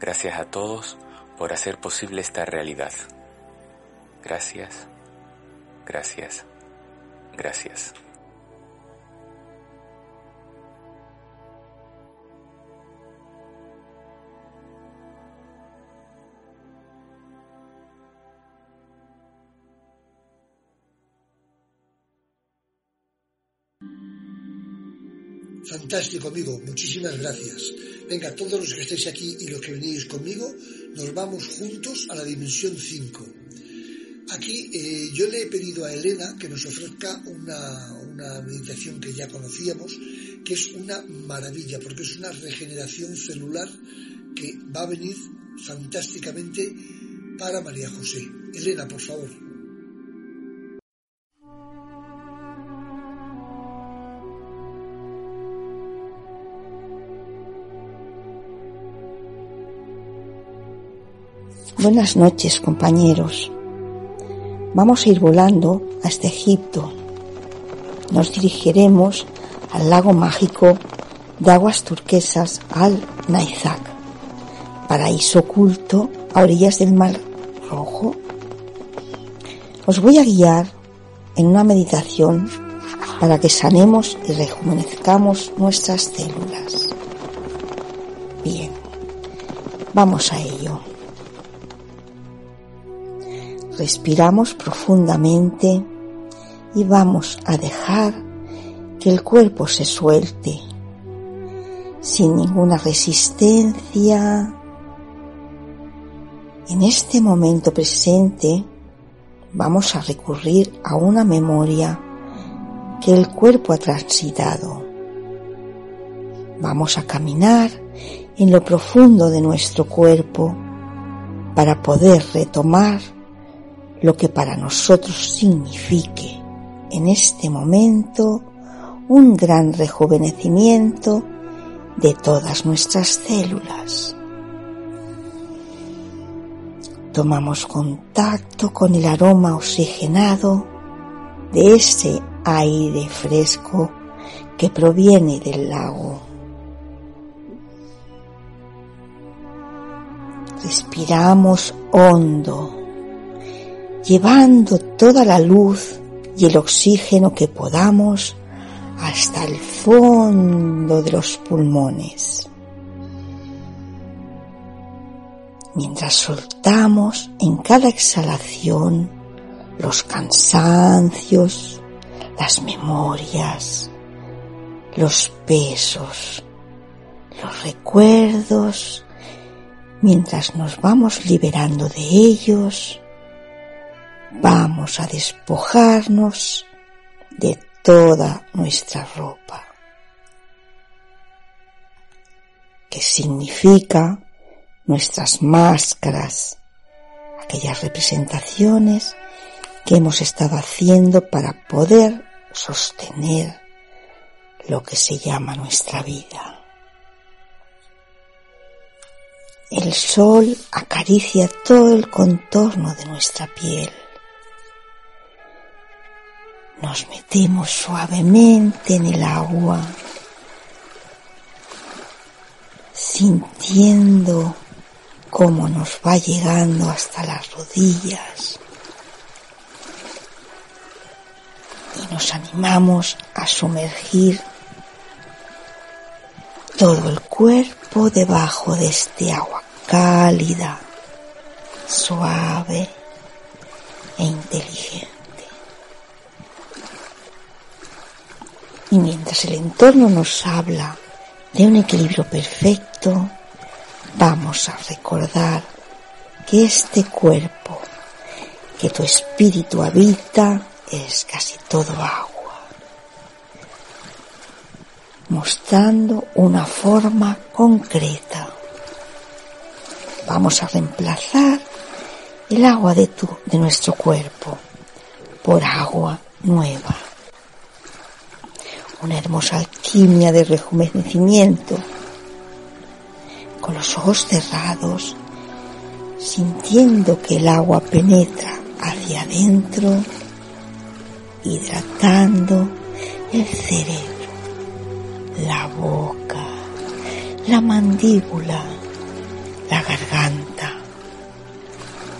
Gracias a todos por hacer posible esta realidad. Gracias, gracias, gracias. Fantástico, amigo. Muchísimas gracias. Venga, todos los que estáis aquí y los que venís conmigo, nos vamos juntos a la dimensión 5. Aquí eh, yo le he pedido a Elena que nos ofrezca una, una meditación que ya conocíamos, que es una maravilla, porque es una regeneración celular que va a venir fantásticamente para María José. Elena, por favor. Buenas noches, compañeros. Vamos a ir volando hasta Egipto. Nos dirigiremos al lago mágico de aguas turquesas al Naizak, paraíso oculto a orillas del Mar Rojo. Os voy a guiar en una meditación para que sanemos y rejuvenezcamos nuestras células. Bien, vamos a Respiramos profundamente y vamos a dejar que el cuerpo se suelte sin ninguna resistencia. En este momento presente vamos a recurrir a una memoria que el cuerpo ha transitado. Vamos a caminar en lo profundo de nuestro cuerpo para poder retomar lo que para nosotros signifique en este momento un gran rejuvenecimiento de todas nuestras células. Tomamos contacto con el aroma oxigenado de ese aire fresco que proviene del lago. Respiramos hondo llevando toda la luz y el oxígeno que podamos hasta el fondo de los pulmones. Mientras soltamos en cada exhalación los cansancios, las memorias, los pesos, los recuerdos, mientras nos vamos liberando de ellos, vamos a despojarnos de toda nuestra ropa, que significa nuestras máscaras, aquellas representaciones que hemos estado haciendo para poder sostener lo que se llama nuestra vida. El sol acaricia todo el contorno de nuestra piel nos metemos suavemente en el agua, sintiendo cómo nos va llegando hasta las rodillas y nos animamos a sumergir todo el cuerpo debajo de este agua cálida, suave e inteligente. Y mientras el entorno nos habla de un equilibrio perfecto, vamos a recordar que este cuerpo que tu espíritu habita es casi todo agua, mostrando una forma concreta. Vamos a reemplazar el agua de, tu, de nuestro cuerpo por agua nueva. Una hermosa alquimia de rejuvenecimiento con los ojos cerrados, sintiendo que el agua penetra hacia adentro, hidratando el cerebro, la boca, la mandíbula, la garganta.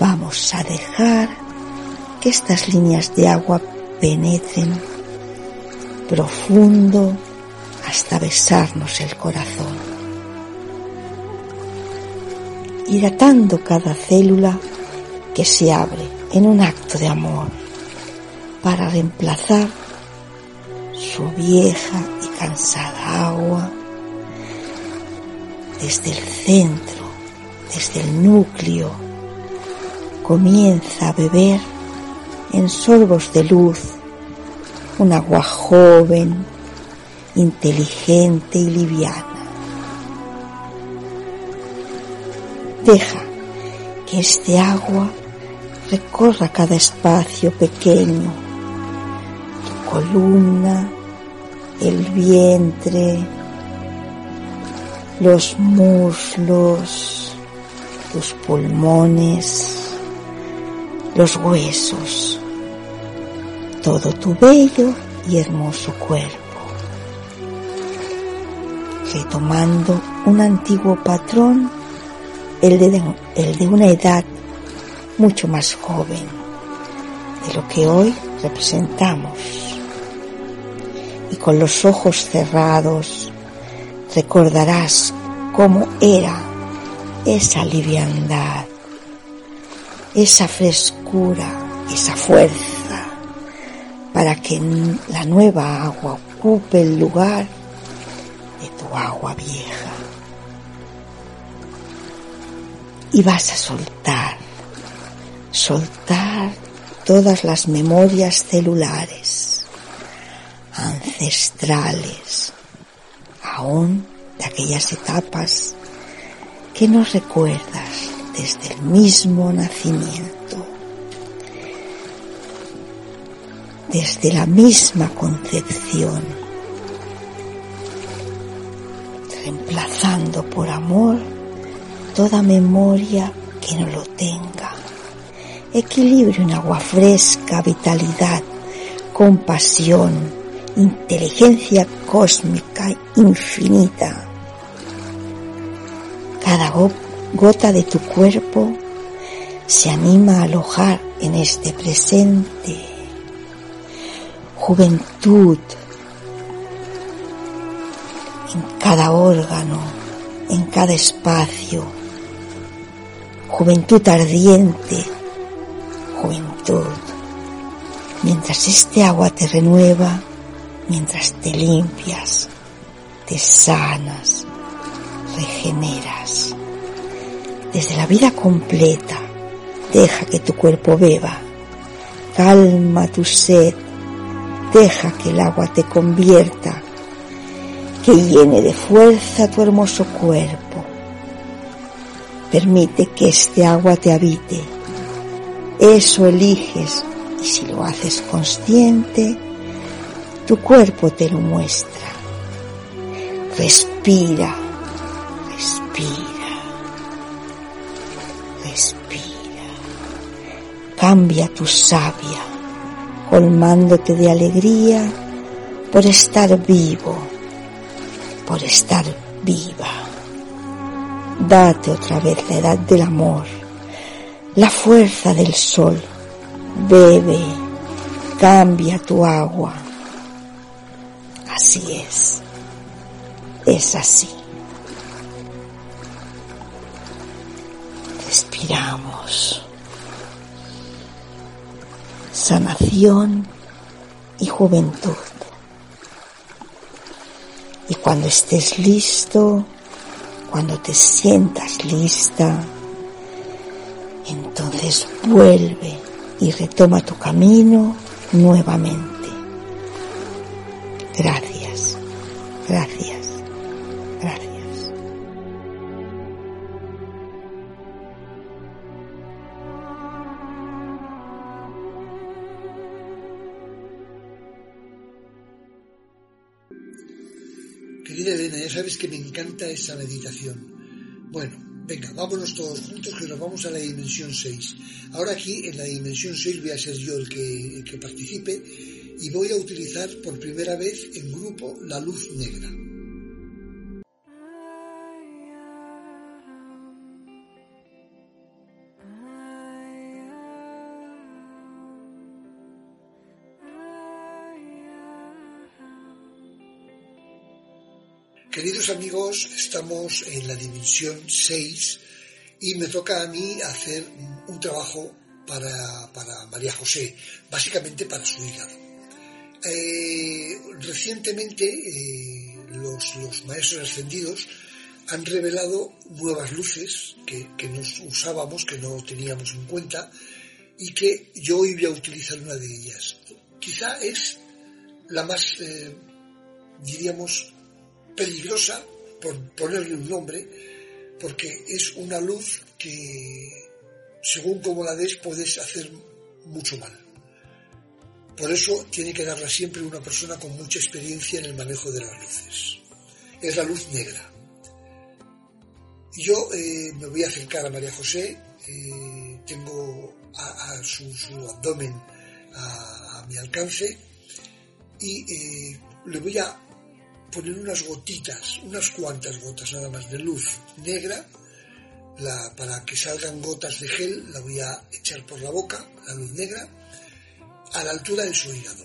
Vamos a dejar que estas líneas de agua penetren profundo hasta besarnos el corazón. Hidratando cada célula que se abre en un acto de amor para reemplazar su vieja y cansada agua desde el centro, desde el núcleo, comienza a beber en sorbos de luz un agua joven, inteligente y liviana. Deja que este agua recorra cada espacio pequeño, tu columna, el vientre, los muslos, tus pulmones, los huesos, todo tu bello y hermoso cuerpo, retomando un antiguo patrón el de, el de una edad mucho más joven de lo que hoy representamos. Y con los ojos cerrados recordarás cómo era esa liviandad, esa frescura, esa fuerza, para que la nueva agua ocupe el lugar de tu agua vieja. y vas a soltar, soltar todas las memorias celulares, ancestrales, aún de aquellas etapas que no recuerdas desde el mismo nacimiento, desde la misma concepción, reemplazando por amor toda memoria que no lo tenga. Equilibrio en agua fresca, vitalidad, compasión, inteligencia cósmica infinita. Cada gota de tu cuerpo se anima a alojar en este presente. Juventud en cada órgano, en cada espacio juventud ardiente, juventud. Mientras este agua te renueva, mientras te limpias, te sanas, regeneras. Desde la vida completa, deja que tu cuerpo beba, calma tu sed, deja que el agua te convierta, que llene de fuerza tu hermoso cuerpo Permite que este agua te habite. Eso eliges y si lo haces consciente, tu cuerpo te lo muestra. Respira, respira, respira. Cambia tu savia, colmándote de alegría por estar vivo, por estar viva Date otra vez la edad del amor, la fuerza del sol. Bebe, cambia tu agua. Así es, es así. Respiramos. Sanación y juventud. Y cuando estés listo, cuando te sientas lista, entonces vuelve y retoma tu camino nuevamente. Gracias, gracias. Querida Elena, ya sabes que me encanta esa meditación. Bueno, venga, vámonos todos juntos que nos vamos a la dimensión 6. Ahora aquí en la dimensión 6 voy a ser yo el que, el que participe y voy a utilizar por primera vez en grupo la luz negra. Queridos amigos, estamos en la dimensión 6 y me toca a mí hacer un trabajo para, para María José, básicamente para su hígado. Eh, recientemente eh, los, maestros ascendidos han revelado nuevas luces que, que, nos usábamos, que no teníamos en cuenta y que yo hoy voy a utilizar una de ellas. Quizá es la más, eh, diríamos, peligrosa, por ponerle un nombre, porque es una luz que, según como la des, puedes hacer mucho mal. Por eso tiene que darla siempre una persona con mucha experiencia en el manejo de las luces. Es la luz negra. Yo eh, me voy a acercar a María José, eh, tengo a, su, abdomen a, a, mi alcance y eh, le voy a poner unas gotitas, unas cuantas gotas nada más de luz negra, para que salgan gotas de gel, la voy a echar por la boca, la luz negra, a la altura de su hígado.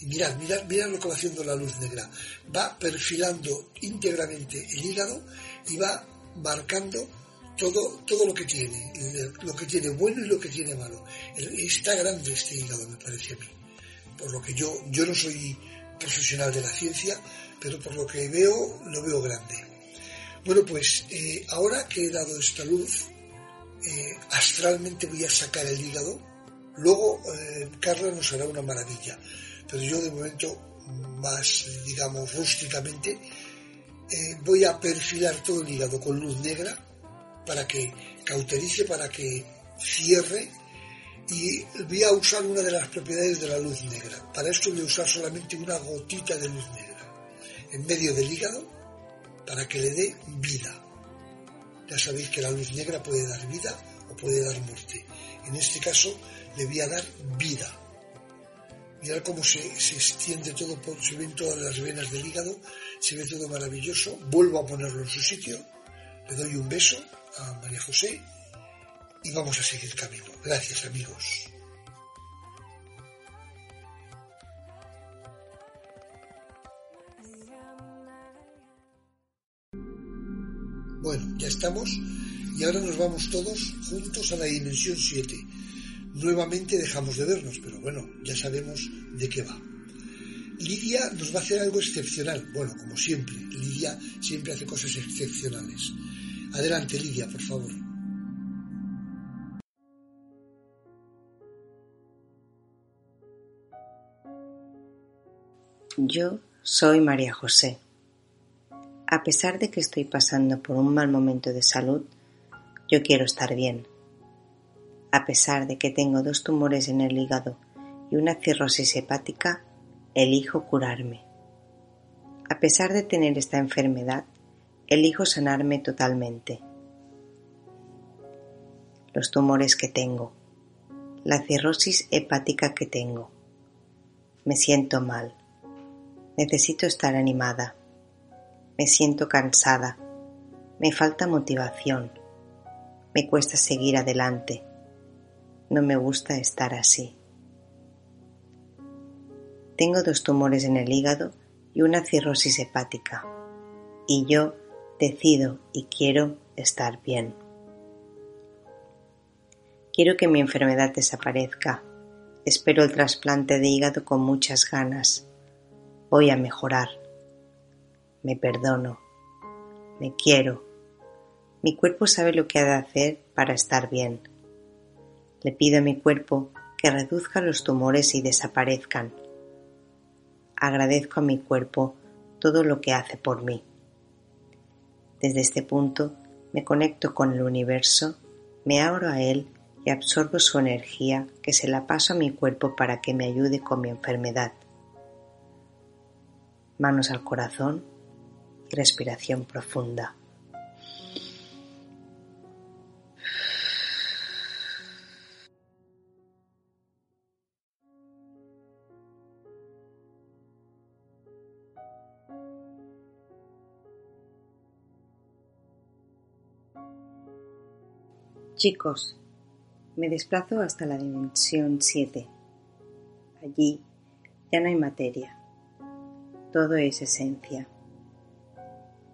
Y mirad, mirad, mirad lo que va haciendo la luz negra. Va perfilando íntegramente el hígado y va marcando todo, todo lo que tiene, lo que tiene bueno y lo que tiene malo. Está grande este hígado, me parece a mí. Por lo que yo, yo no soy profesional de la ciencia, pero por lo que veo, lo veo grande. Bueno, pues eh, ahora que he dado esta luz, eh, astralmente voy a sacar el hígado, luego eh, Carla nos hará una maravilla, pero yo de momento, más digamos rústicamente, voy a perfilar todo el hígado con luz negra para que cauterice, para que cierre y voy a usar una de las propiedades de la luz negra. Para esto voy a usar solamente una gotita de luz negra en medio del hígado para que le dé vida. Ya sabéis que la luz negra puede dar vida o puede dar muerte. En este caso le voy a dar vida. Mirad cómo se, se extiende todo, se ven todas las venas del hígado, se ve todo maravilloso. Vuelvo a ponerlo en su sitio, le doy un beso a María José y vamos a seguir camino. Gracias amigos. Bueno, ya estamos y ahora nos vamos todos juntos a la dimensión 7. Nuevamente dejamos de vernos, pero bueno, ya sabemos de qué va. Lidia nos va a hacer algo excepcional. Bueno, como siempre, Lidia siempre hace cosas excepcionales. Adelante, Lidia, por favor. Yo soy María José. A pesar de que estoy pasando por un mal momento de salud, yo quiero estar bien. A pesar de que tengo dos tumores en el hígado y una cirrosis hepática, elijo curarme. A pesar de tener esta enfermedad, elijo sanarme totalmente. Los tumores que tengo, la cirrosis hepática que tengo. Me siento mal. Necesito estar animada me siento cansada. Me falta motivación. Me cuesta seguir adelante. No me gusta estar así. Tengo dos tumores en el hígado y una cirrosis hepática. Y yo decido y quiero estar bien. Quiero que mi enfermedad desaparezca. Espero el trasplante de hígado con muchas ganas. Voy a mejorar. Me perdono. Me quiero. Mi cuerpo sabe lo que ha de hacer para estar bien. Le pido a mi cuerpo que reduzca los tumores y desaparezcan. Agradezco a mi cuerpo todo lo que hace por mí. Desde este punto me conecto con el universo, me abro a él y absorbo su energía que se la paso a mi cuerpo para que me ayude con mi enfermedad. Manos al corazón y respiración profunda. Chicos, me desplazo hasta la dimensión 7. Allí ya no hay materia, todo es esencia.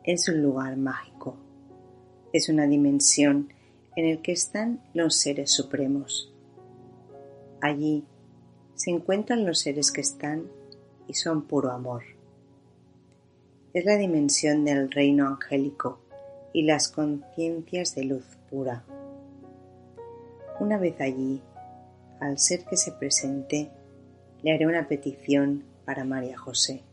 Es un lugar mágico, es una dimensión en el que están los seres supremos. Allí se encuentran los seres que están y son puro amor. Es la dimensión del reino angélico y las conciencias de luz pura. Una vez allí, al ser que se presente, le haré una petición para María José.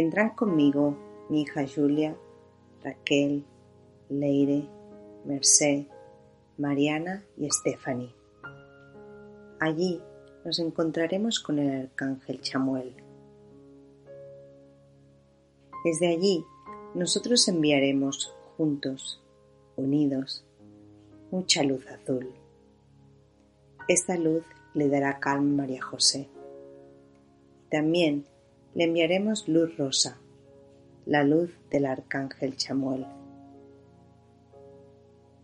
Vendrán conmigo mi hija Julia, Raquel, Leire, Merced, Mariana y Stephanie. Allí nos encontraremos con el arcángel Chamuel. Desde allí nosotros enviaremos juntos, unidos, mucha luz azul. Esta luz le dará calma a María José. También le enviaremos luz rosa, la luz del arcángel Chamuel,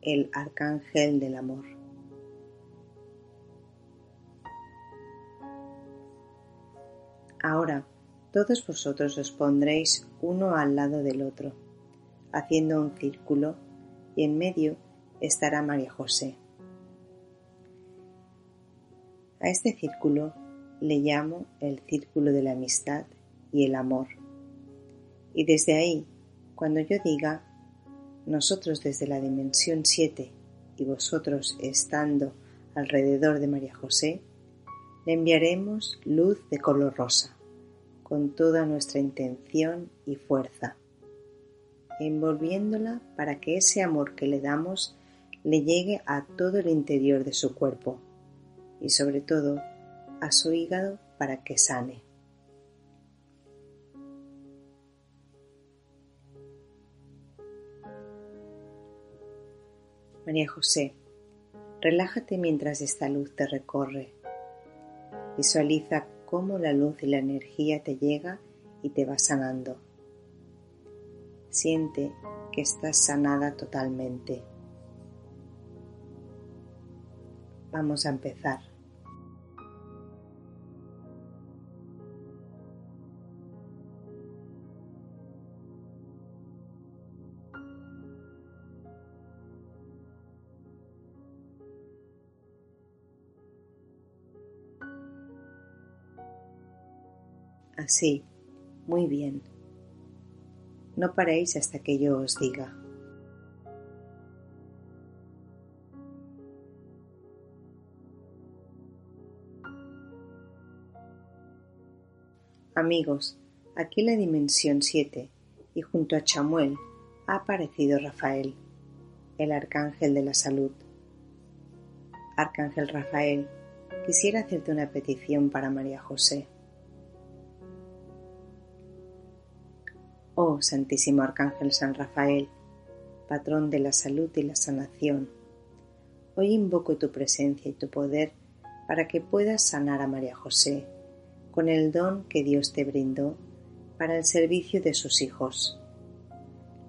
el arcángel del amor. Ahora todos vosotros os pondréis uno al lado del otro haciendo un círculo y en medio estará María José. A este círculo le llamo el círculo de la amistad y el amor. Y desde ahí, cuando yo diga, nosotros desde la dimensión 7 y vosotros estando alrededor de María José, le enviaremos luz de color rosa, con toda nuestra intención y fuerza envolviéndola para que ese amor que le damos le llegue a todo el interior de su cuerpo y sobre todo a su hígado para que sane. María José, relájate mientras esta luz te recorre. Visualiza cómo la luz y la energía te llega y te va sanando. Siente que estás sanada totalmente. Vamos a empezar. Así, muy bien. No paréis hasta que yo os diga. Amigos, aquí la dimensión 7 y junto a Chamuel ha aparecido Rafael, el arcángel de la salud. Arcángel Rafael, quisiera hacerte una petición para María José. Santísimo Arcángel San Rafael, patrón de la salud y la sanación, hoy invoco tu presencia y tu poder para que puedas sanar a María José con el don que Dios te brindó para el servicio de sus hijos.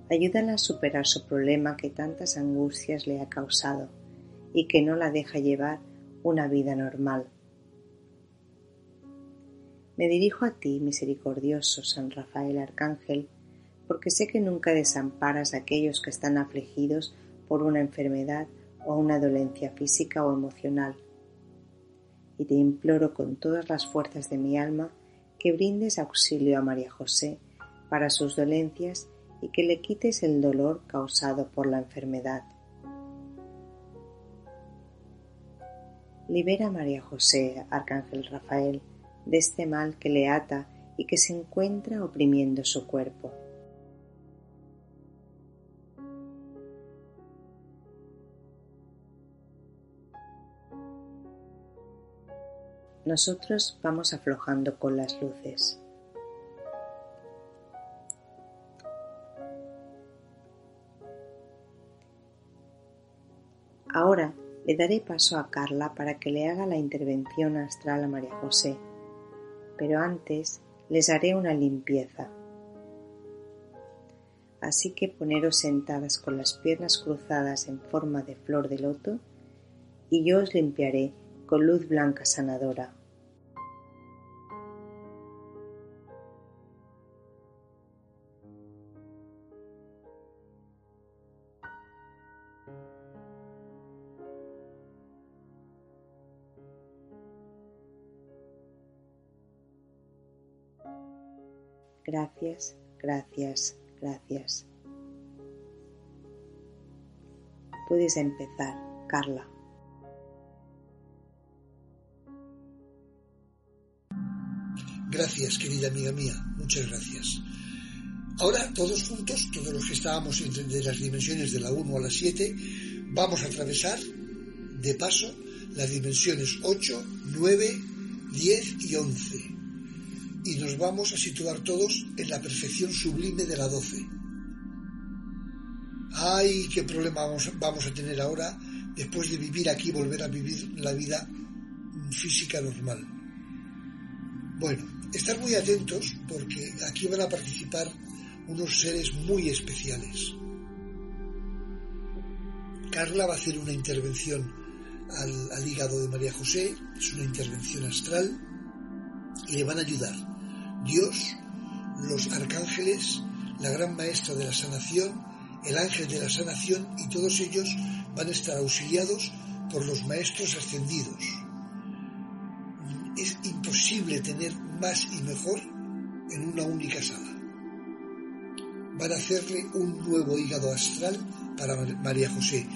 Ayúdala a superar su problema que tantas angustias le ha causado y que no la deja llevar una vida normal. Me dirijo a ti, misericordioso San Rafael Arcángel, porque sé que nunca desamparas a aquellos que están afligidos por una enfermedad o una dolencia física o emocional. Y te imploro con todas las fuerzas de mi alma que brindes auxilio a María José para sus dolencias y que le quites el dolor causado por la enfermedad. Libera a María José, Arcángel Rafael, de este mal que le ata y que se encuentra oprimiendo su cuerpo. Nosotros vamos aflojando con las luces. Ahora le daré paso a Carla para que le haga la intervención astral a María José, pero antes les haré una limpieza. Así que poneros sentadas con las piernas cruzadas en forma de flor de loto y yo os limpiaré con luz blanca sanadora. Gracias, gracias, gracias. Puedes empezar, Carla. Gracias, querida amiga mía, muchas gracias. Ahora, todos juntos, todos los que estábamos entre las dimensiones de la 1 a la 7, vamos a atravesar de paso las dimensiones 8, 9, 10 y 11 y nos vamos a situar todos en la perfección sublime de la 12. ¡Ay, qué problema vamos, a tener ahora después de vivir aquí, volver a vivir la vida física normal! Bueno, estar muy atentos porque aquí van a participar unos seres muy especiales. Carla va a hacer una intervención al, al, hígado de María José, es una intervención astral, y le van a ayudar Dios, los arcángeles, la gran maestra de la sanación, el ángel de la sanación y todos ellos van a estar auxiliados por los maestros ascendidos. Es imposible tener más y mejor en una única sala. Van a hacerle un nuevo hígado astral para María José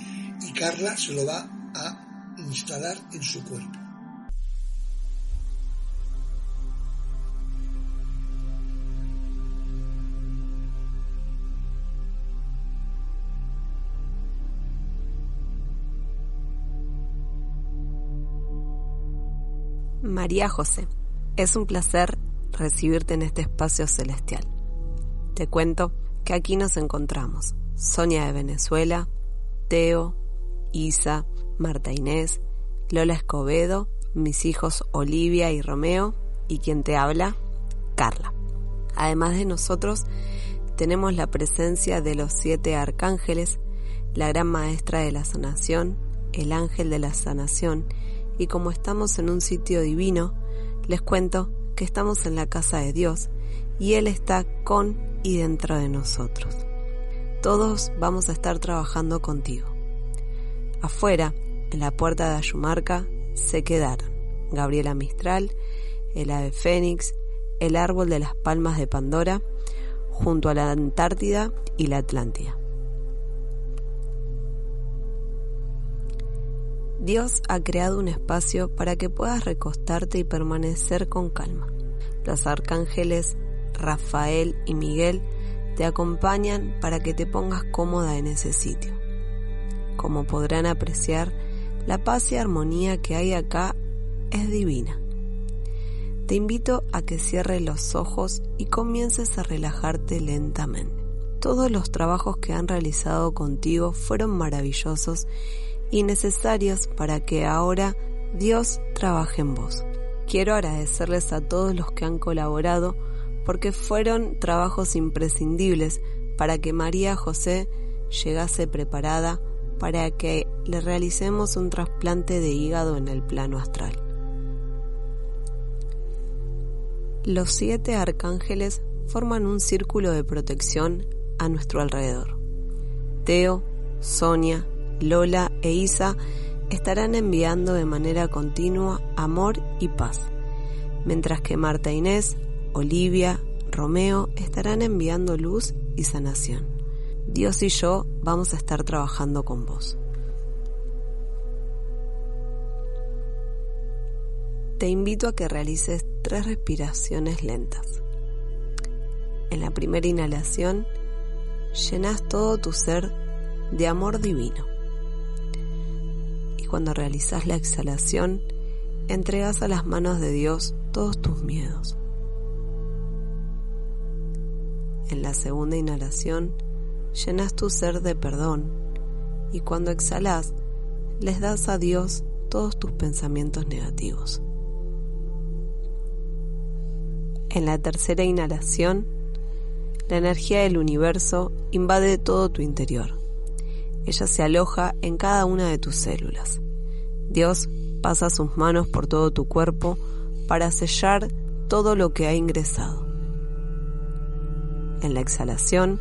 y Carla se lo va a instalar en su cuerpo. María José, es un placer recibirte en este espacio celestial. Te cuento que aquí nos encontramos Sonia de Venezuela, Teo, Isa, Marta Inés, Lola Escobedo, mis hijos Olivia y Romeo y quien te habla, Carla. Además de nosotros, tenemos la presencia de los siete arcángeles, la gran maestra de la sanación, el ángel de la sanación y como estamos en un sitio divino, les cuento que estamos en la casa de Dios y Él está con y dentro de nosotros. Todos vamos a estar trabajando contigo. Afuera, en la puerta de Ayumarca, se quedaron Gabriela Mistral, el ave fénix, el árbol de las palmas de Pandora, junto a la Antártida y la Atlántida. Dios ha creado un espacio para que puedas recostarte y permanecer con calma. Los arcángeles Rafael y Miguel te acompañan para que te pongas cómoda en ese sitio. Como podrán apreciar, la paz y armonía que hay acá es divina. Te invito a que cierres los ojos y comiences a relajarte lentamente. Todos los trabajos que han realizado contigo fueron maravillosos y necesarios para que ahora Dios trabaje en vos. Quiero agradecerles a todos los que han colaborado porque fueron trabajos imprescindibles para que María José llegase preparada para que le realicemos un trasplante de hígado en el plano astral. Los siete arcángeles forman un círculo de protección a nuestro alrededor. Teo, Sonia, Lola e Isa estarán enviando de manera continua amor y paz, mientras que Marta Inés, Olivia, Romeo estarán enviando luz y sanación. Dios y yo vamos a estar trabajando con vos. Te invito a que realices tres respiraciones lentas. En la primera inhalación, llenas todo tu ser de amor divino. Cuando realizas la exhalación, entregas a las manos de Dios todos tus miedos. En la segunda inhalación, llenas tu ser de perdón y cuando exhalas, les das a Dios todos tus pensamientos negativos. En la tercera inhalación, la energía del universo invade todo tu interior. Ella se aloja en cada una de tus células. Dios pasa sus manos por todo tu cuerpo para sellar todo lo que ha ingresado. En la exhalación,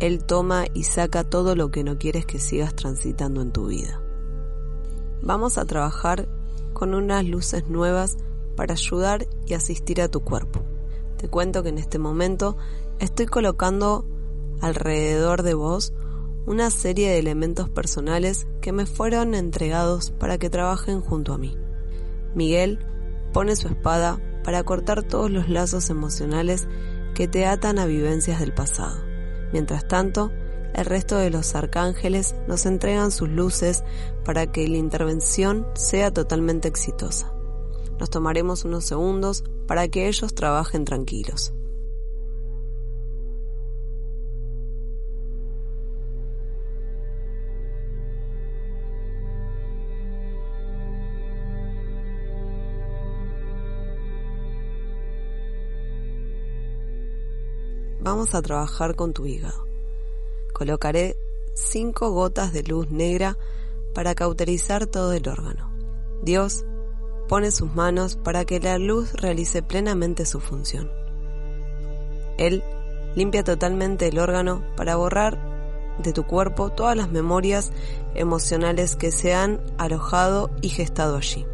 Él toma y saca todo lo que no quieres que sigas transitando en tu vida. Vamos a trabajar con unas luces nuevas para ayudar y asistir a tu cuerpo. Te cuento que en este momento estoy colocando alrededor de vos una serie de elementos personales que me fueron entregados para que trabajen junto a mí. Miguel pone su espada para cortar todos los lazos emocionales que te atan a vivencias del pasado. Mientras tanto, el resto de los arcángeles nos entregan sus luces para que la intervención sea totalmente exitosa. Nos tomaremos unos segundos para que ellos trabajen tranquilos. Vamos a trabajar con tu hígado. Colocaré cinco gotas de luz negra para cauterizar todo el órgano. Dios pone sus manos para que la luz realice plenamente su función. Él limpia totalmente el órgano para borrar de tu cuerpo todas las memorias emocionales que se han alojado y gestado allí.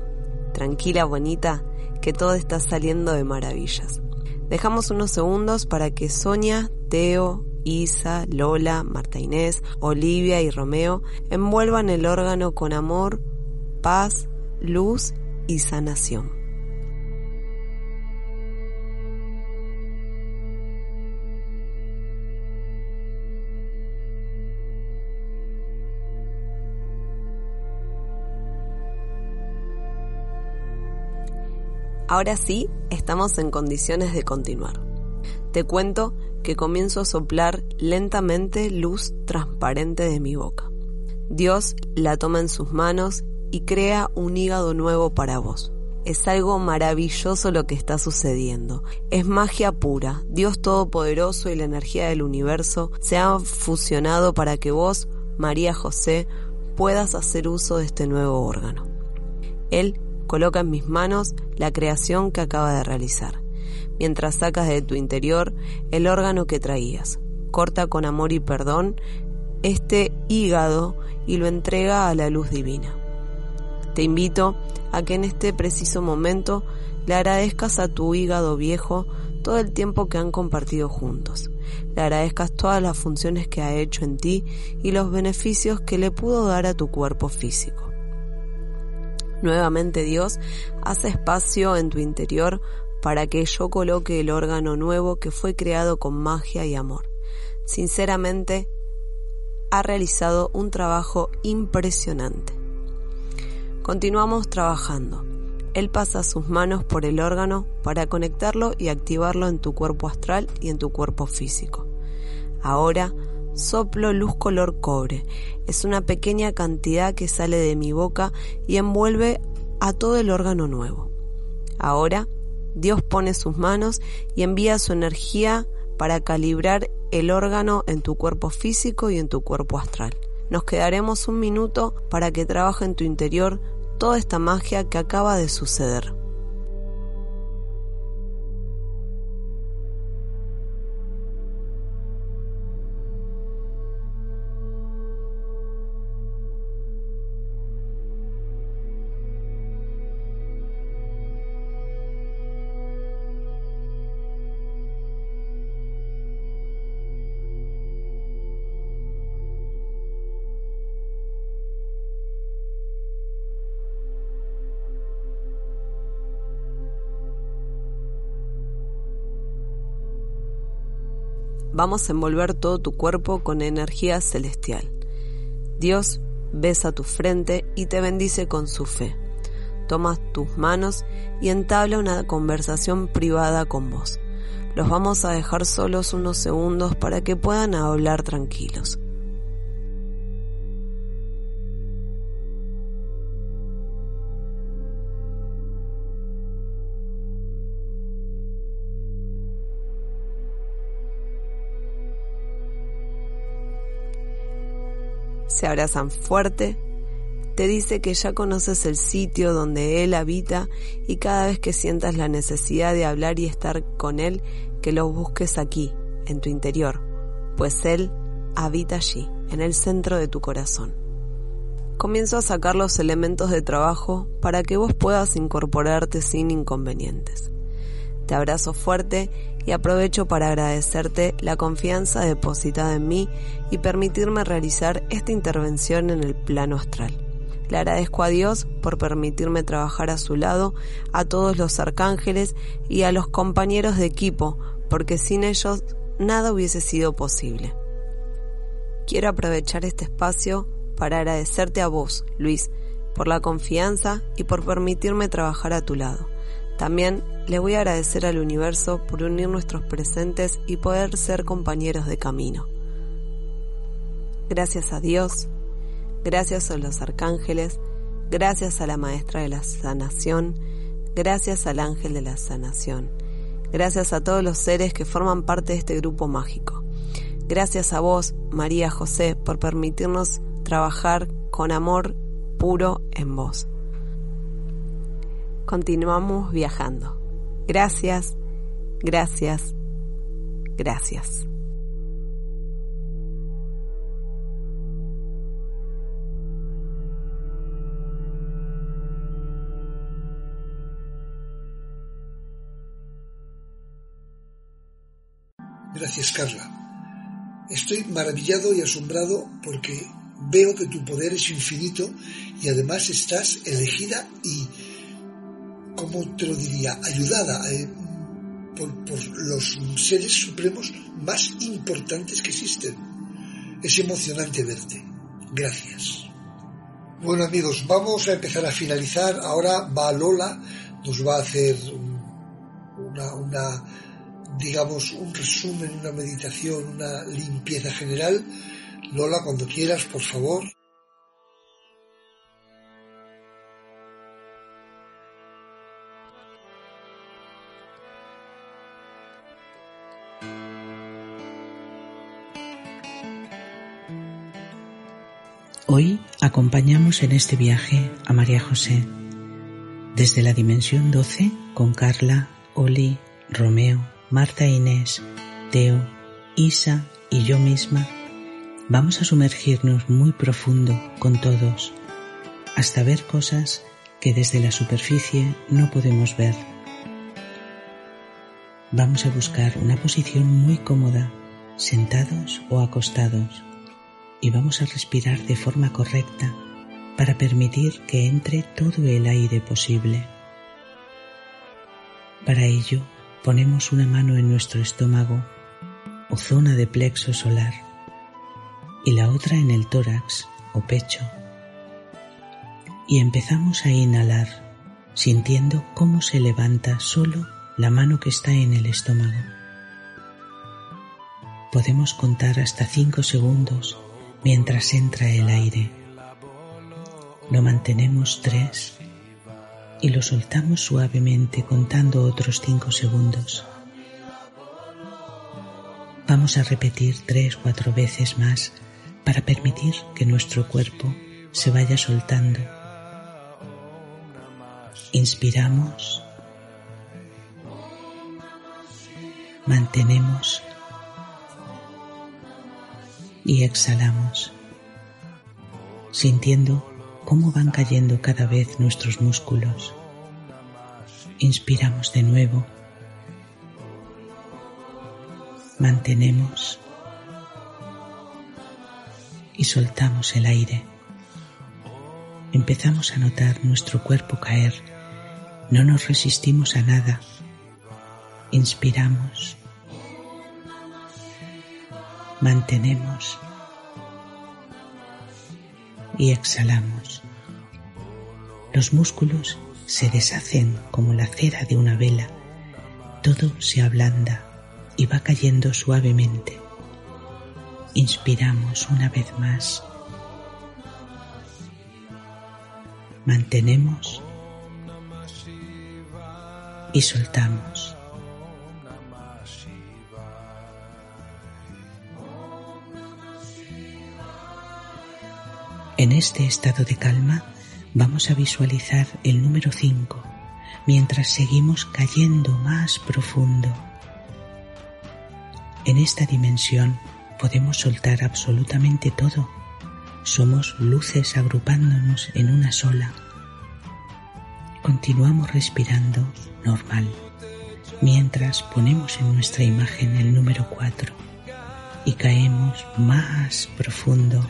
Tranquila, bonita, que todo está saliendo de maravillas. Dejamos unos segundos para que Sonia, Teo, Isa, Lola, Marta Inés, Olivia y Romeo envuelvan el órgano con amor, paz, luz y sanación. Ahora sí, estamos en condiciones de continuar. Te cuento que comienzo a soplar lentamente luz transparente de mi boca. Dios la toma en sus manos y crea un hígado nuevo para vos. Es algo maravilloso lo que está sucediendo. Es magia pura. Dios Todopoderoso y la energía del universo se han fusionado para que vos, María José, puedas hacer uso de este nuevo órgano. Él coloca en mis manos la creación que acaba de realizar, mientras sacas de tu interior el órgano que traías. Corta con amor y perdón este hígado y lo entrega a la luz divina. Te invito a que en este preciso momento le agradezcas a tu hígado viejo todo el tiempo que han compartido juntos. Le agradezcas todas las funciones que ha hecho en ti y los beneficios que le pudo dar a tu cuerpo físico. Nuevamente Dios hace espacio en tu interior para que yo coloque el órgano nuevo que fue creado con magia y amor. Sinceramente, ha realizado un trabajo impresionante. Continuamos trabajando. Él pasa sus manos por el órgano para conectarlo y activarlo en tu cuerpo astral y en tu cuerpo físico. Ahora soplo luz color cobre. Es una pequeña cantidad que sale de mi boca y envuelve a todo el órgano nuevo. Ahora Dios pone sus manos y envía su energía para calibrar el órgano en tu cuerpo físico y en tu cuerpo astral. Nos quedaremos un minuto para que trabaje en tu interior toda esta magia que acaba de suceder. Vamos a envolver todo tu cuerpo con energía celestial. Dios besa tu frente y te bendice con su fe. Toma tus manos y entabla una conversación privada con vos. Los vamos a dejar solos unos segundos para que puedan hablar tranquilos. Se abrazan fuerte, te dice que ya conoces el sitio donde Él habita y cada vez que sientas la necesidad de hablar y estar con Él, que lo busques aquí, en tu interior, pues Él habita allí, en el centro de tu corazón. Comienzo a sacar los elementos de trabajo para que vos puedas incorporarte sin inconvenientes. Te abrazo fuerte y aprovecho para agradecerte la confianza depositada en mí y permitirme realizar esta intervención en el plano astral. Le agradezco a Dios por permitirme trabajar a su lado, a todos los arcángeles y a los compañeros de equipo, porque sin ellos nada hubiese sido posible. Quiero aprovechar este espacio para agradecerte a vos, Luis, por la confianza y por permitirme trabajar a tu lado. También le voy a agradecer al universo por unir nuestros presentes y poder ser compañeros de camino. Gracias a Dios, gracias a los arcángeles, gracias a la maestra de la sanación, gracias al ángel de la sanación, gracias a todos los seres que forman parte de este grupo mágico. Gracias a vos, María José, por permitirnos trabajar con amor puro en vos continuamos viajando. Gracias, gracias, gracias. Gracias, Carla. Estoy maravillado y asombrado porque veo que tu poder es infinito y además estás elegida y ¿cómo te lo diría?, ayudada eh, por, los seres supremos más importantes que existen. Es emocionante verte. Gracias. Bueno amigos, vamos a empezar a finalizar. Ahora va Lola, nos va a hacer una, una digamos, un resumen, una meditación, una limpieza general. Lola, cuando quieras, por favor. Acompañamos en este viaje a María José desde la dimensión 12 con Carla, Oli, Romeo, Marta Inés, Teo, Isa y yo misma. Vamos a sumergirnos muy profundo con todos hasta ver cosas que desde la superficie no podemos ver. Vamos a buscar una posición muy cómoda, sentados o acostados y vamos a respirar de forma correcta para permitir que entre todo el aire posible. Para ello, ponemos una mano en nuestro estómago o zona de plexo solar y la otra en el tórax o pecho. Y empezamos a inhalar sintiendo cómo se levanta solo la mano que está en el estómago. Podemos contar hasta cinco segundos mientras entra el aire. Lo mantenemos tres, y lo soltamos suavemente contando otros cinco segundos. Vamos a repetir tres, cuatro veces más para permitir que nuestro cuerpo se vaya soltando. Inspiramos, mantenemos y exhalamos, sintiendo cómo van cayendo cada vez nuestros músculos. Inspiramos de nuevo mantenemos y soltamos el aire. Empezamos a notar nuestro cuerpo caer. No nos resistimos a nada. Inspiramos. Mantenemos. Y exhalamos. Los músculos se deshacen como la cera de una vela. Todo se ablanda y va cayendo suavemente. Inspiramos una vez más. Mantenemos y soltamos. Este estado de calma vamos a visualizar el número 5 mientras seguimos cayendo más profundo en esta dimensión podemos soltar absolutamente todo. Somos luces agrupándonos en una sola. Continuamos respirando normal mientras ponemos en nuestra imagen el número 4 y caemos más profundo.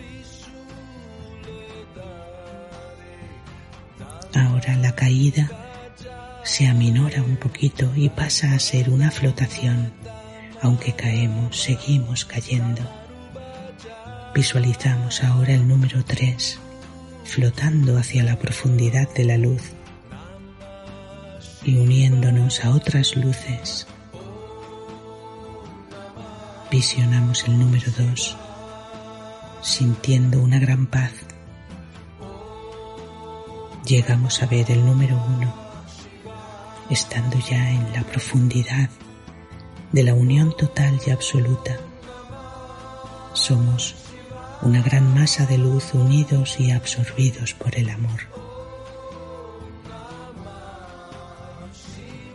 Ahora la caída se aminora un poquito y pasa a ser una flotación aunque caemos, seguimos cayendo. Visualizamos ahora el número 3, flotando hacia la profundidad de la luz y uniéndonos a otras luces. Visionamos el número 2, sintiendo una gran paz. Llegamos a ver el número 1, estando ya en la profundidad de la unión total y absoluta. Somos una gran masa de luz unidos y absorbidos por el amor.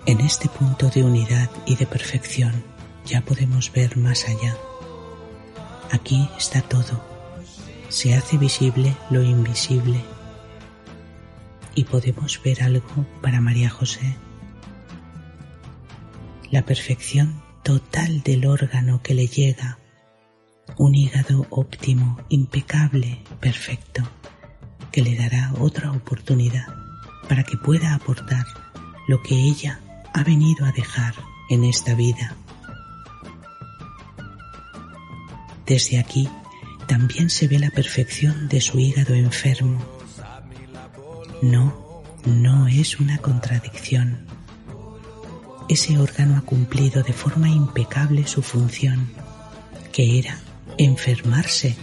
En este punto de unidad y de perfección ya podemos ver más allá. Aquí está todo. Se hace visible lo invisible y podemos ver algo para María José. La perfección total del órgano que le llega, un hígado óptimo, impecable, perfecto, que le dará otra oportunidad para que pueda aportar lo que ella ha venido a dejar en esta vida. Desde aquí también se ve la perfección de su hígado enfermo. No, no es una contradicción ese órgano ha cumplido de forma impecable su función, que era enfermarse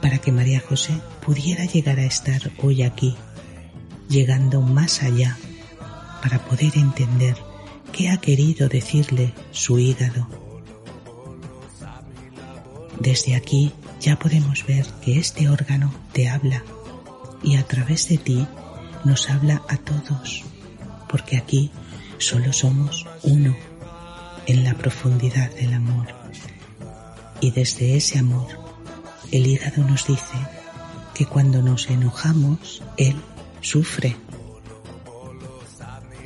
para que María José pudiera llegar a estar hoy aquí, llegando más allá, para poder entender qué ha querido decirle su hígado. Desde aquí ya podemos ver que este órgano te habla y a través de ti nos habla a todos, porque aquí Solo somos uno en la profundidad del amor. Y desde ese amor, el hígado nos dice que cuando nos enojamos, él sufre.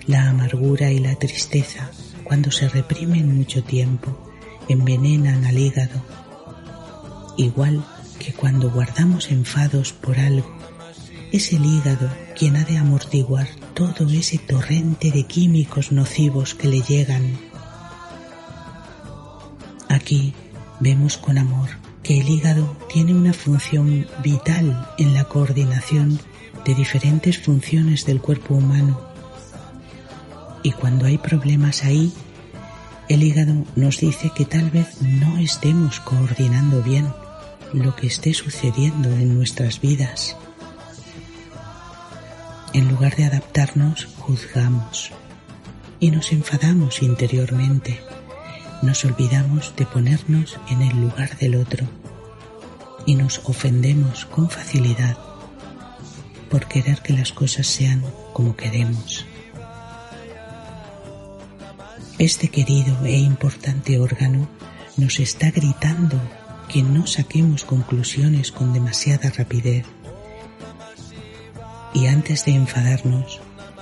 La amargura y la tristeza, cuando se reprimen mucho tiempo, envenenan al hígado. Igual que cuando guardamos enfados por algo, es el hígado quien ha de amortiguar todo ese torrente de químicos nocivos que le llegan. Aquí vemos con amor que el hígado tiene una función vital en la coordinación de diferentes funciones del cuerpo humano. Y cuando hay problemas ahí, el hígado nos dice que tal vez no estemos coordinando bien lo que esté sucediendo en nuestras vidas. En lugar de adaptarnos, juzgamos y nos enfadamos interiormente. Nos olvidamos de ponernos en el lugar del otro y nos ofendemos con facilidad por querer que las cosas sean como queremos. Este querido e importante órgano nos está gritando que no saquemos conclusiones con demasiada rapidez y antes de enfadarnos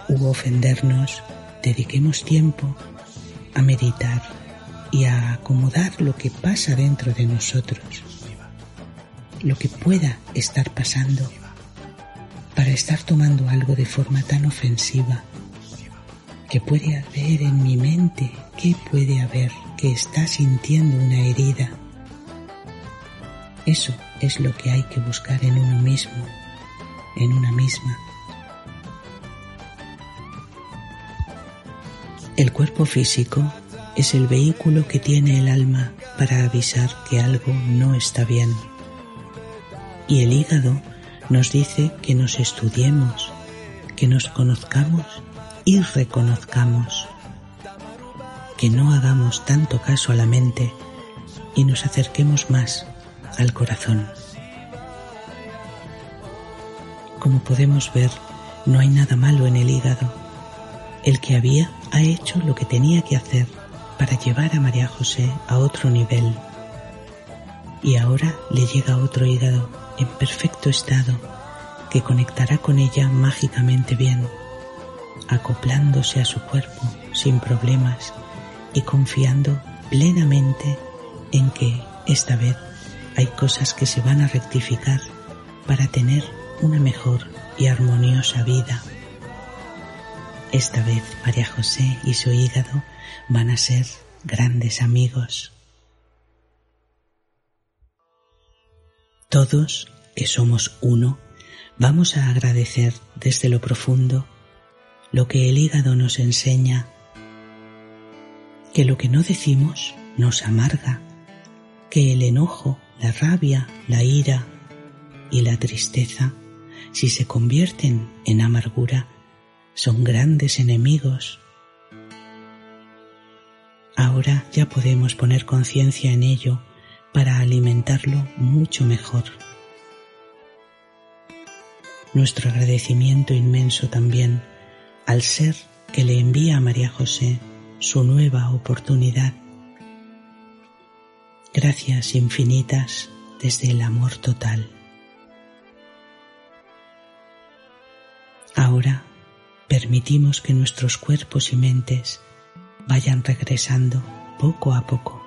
u ofendernos, dediquemos tiempo a meditar y a acomodar lo que pasa dentro de nosotros, lo que pueda estar pasando, para estar tomando algo de forma tan ofensiva. que puede haber en mi mente? ¿Qué puede haber que está sintiendo una herida? Eso es lo que hay que buscar en uno mismo en una misma. El cuerpo físico es el vehículo que tiene el alma para avisar que algo no está bien. Y el hígado nos dice que nos estudiemos, que nos conozcamos y reconozcamos, que no hagamos tanto caso a la mente y nos acerquemos más al corazón. Como podemos ver, no hay nada malo en el hígado. El que había ha hecho lo que tenía que hacer para llevar a María José a otro nivel. Y ahora le llega otro hígado en perfecto estado que conectará con ella mágicamente bien, acoplándose a su cuerpo sin problemas y confiando plenamente en que esta vez hay cosas que se van a rectificar para tener una mejor y armoniosa vida. Esta vez María José y su hígado van a ser grandes amigos. Todos, que somos uno, vamos a agradecer desde lo profundo lo que el hígado nos enseña, que lo que no decimos nos amarga, que el enojo, la rabia, la ira y la tristeza si se convierten en amargura, son grandes enemigos. Ahora ya podemos poner conciencia en ello para alimentarlo mucho mejor. Nuestro agradecimiento inmenso también al ser que le envía a María José su nueva oportunidad. Gracias infinitas desde el amor total. Ahora permitimos que nuestros cuerpos y mentes vayan regresando poco a poco,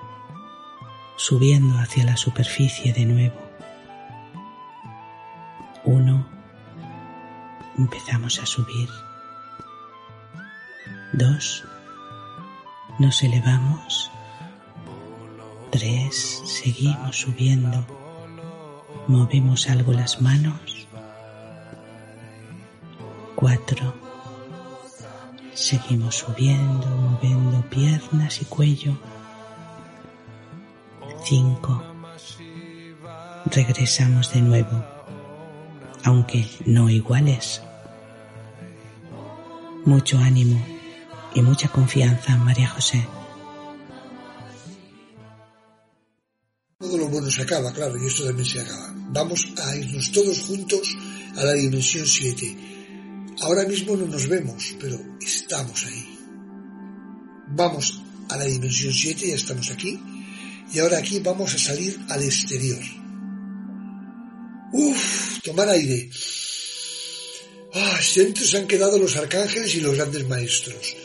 subiendo hacia la superficie de nuevo. Uno, empezamos a subir. Dos, nos elevamos. Tres, seguimos subiendo. Movemos algo las manos cuatro. Seguimos subiendo, moviendo piernas y cuello. Cinco. Regresamos de nuevo, aunque no iguales. Mucho ánimo y mucha confianza, María José. Todo lo bueno se acaba, claro, y esto también se acaba. Vamos a irnos todos juntos a la dimensión 7 Ahora mismo no nos vemos, pero estamos ahí. Vamos a la dimensión 7, ya estamos aquí. Y ahora aquí vamos a salir al exterior. Uf, tomar aire. Ah, dentro se han quedado los arcángeles y los grandes maestros.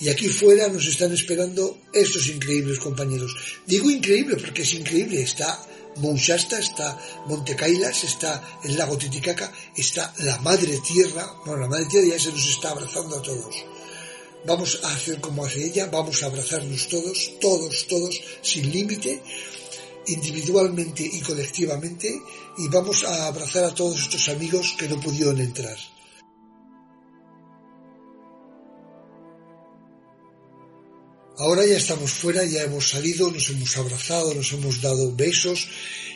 Y aquí fuera nos están esperando estos increíbles compañeros. Digo increíble porque es increíble. Está Mouchasta, está Montecailas, está el lago Titicaca, está la madre tierra, bueno, la madre tierra ya se nos está abrazando a todos. Vamos a hacer como hace ella, vamos a abrazarnos todos, todos, todos, sin límite, individualmente y colectivamente, y vamos a abrazar a todos estos amigos que no pudieron entrar. Ahora ya estamos fuera, ya hemos salido, nos hemos abrazado, nos hemos dado besos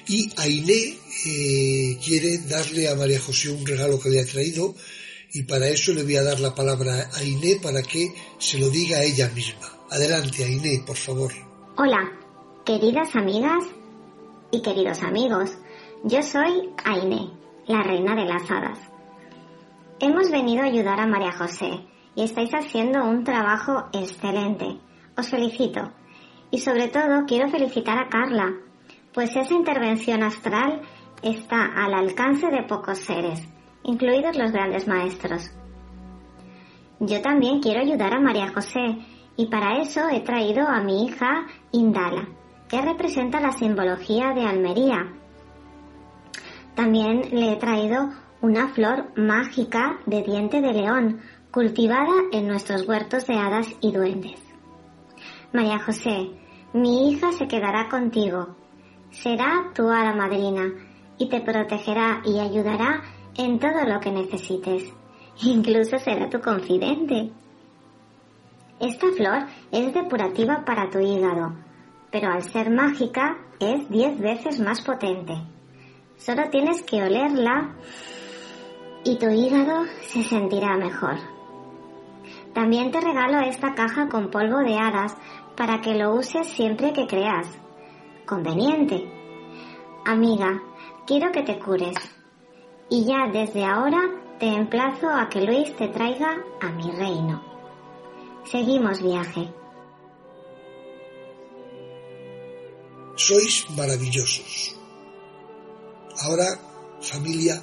y Ainé eh, quiere darle a María José un regalo que le ha traído y para eso le voy a dar la palabra a Iné para que se lo diga a ella misma. Adelante, Iné, por favor. Hola, queridas amigas y queridos amigos. Yo soy Ainé, la reina de las hadas. Hemos venido a ayudar a María José y estáis haciendo un trabajo excelente. Os felicito. Y sobre todo quiero felicitar a Carla, pues esa intervención astral está al alcance de pocos seres incluidos los grandes maestros. Yo también quiero ayudar a María José y para eso he traído a mi hija Indala, que representa la simbología de Almería. También le he traído una flor mágica de diente de león, cultivada en nuestros huertos de hadas y duendes. María José, mi hija se quedará contigo. Será tu hada madrina y te protegerá y ayudará en todo lo que necesites. Incluso será tu confidente. Esta flor es depurativa para tu hígado, pero al ser mágica es diez veces más potente. Solo tienes que olerla y tu hígado se sentirá mejor. También te regalo esta caja con polvo de hadas para que lo uses siempre que creas. Conveniente. Amiga, quiero que te cures y ya desde ahora te emplazo a que Luis te traiga a mi reino. Seguimos viaje. Sois maravillosos. Ahora, familia,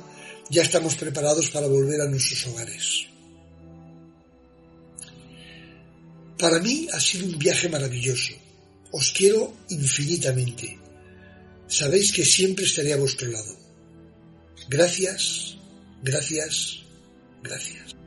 ya estamos preparados para volver a nuestros hogares. Para mí ha sido un viaje maravilloso. Os quiero infinitamente. Sabéis que siempre estaré a vuestro lado. Gracias, gracias, gracias.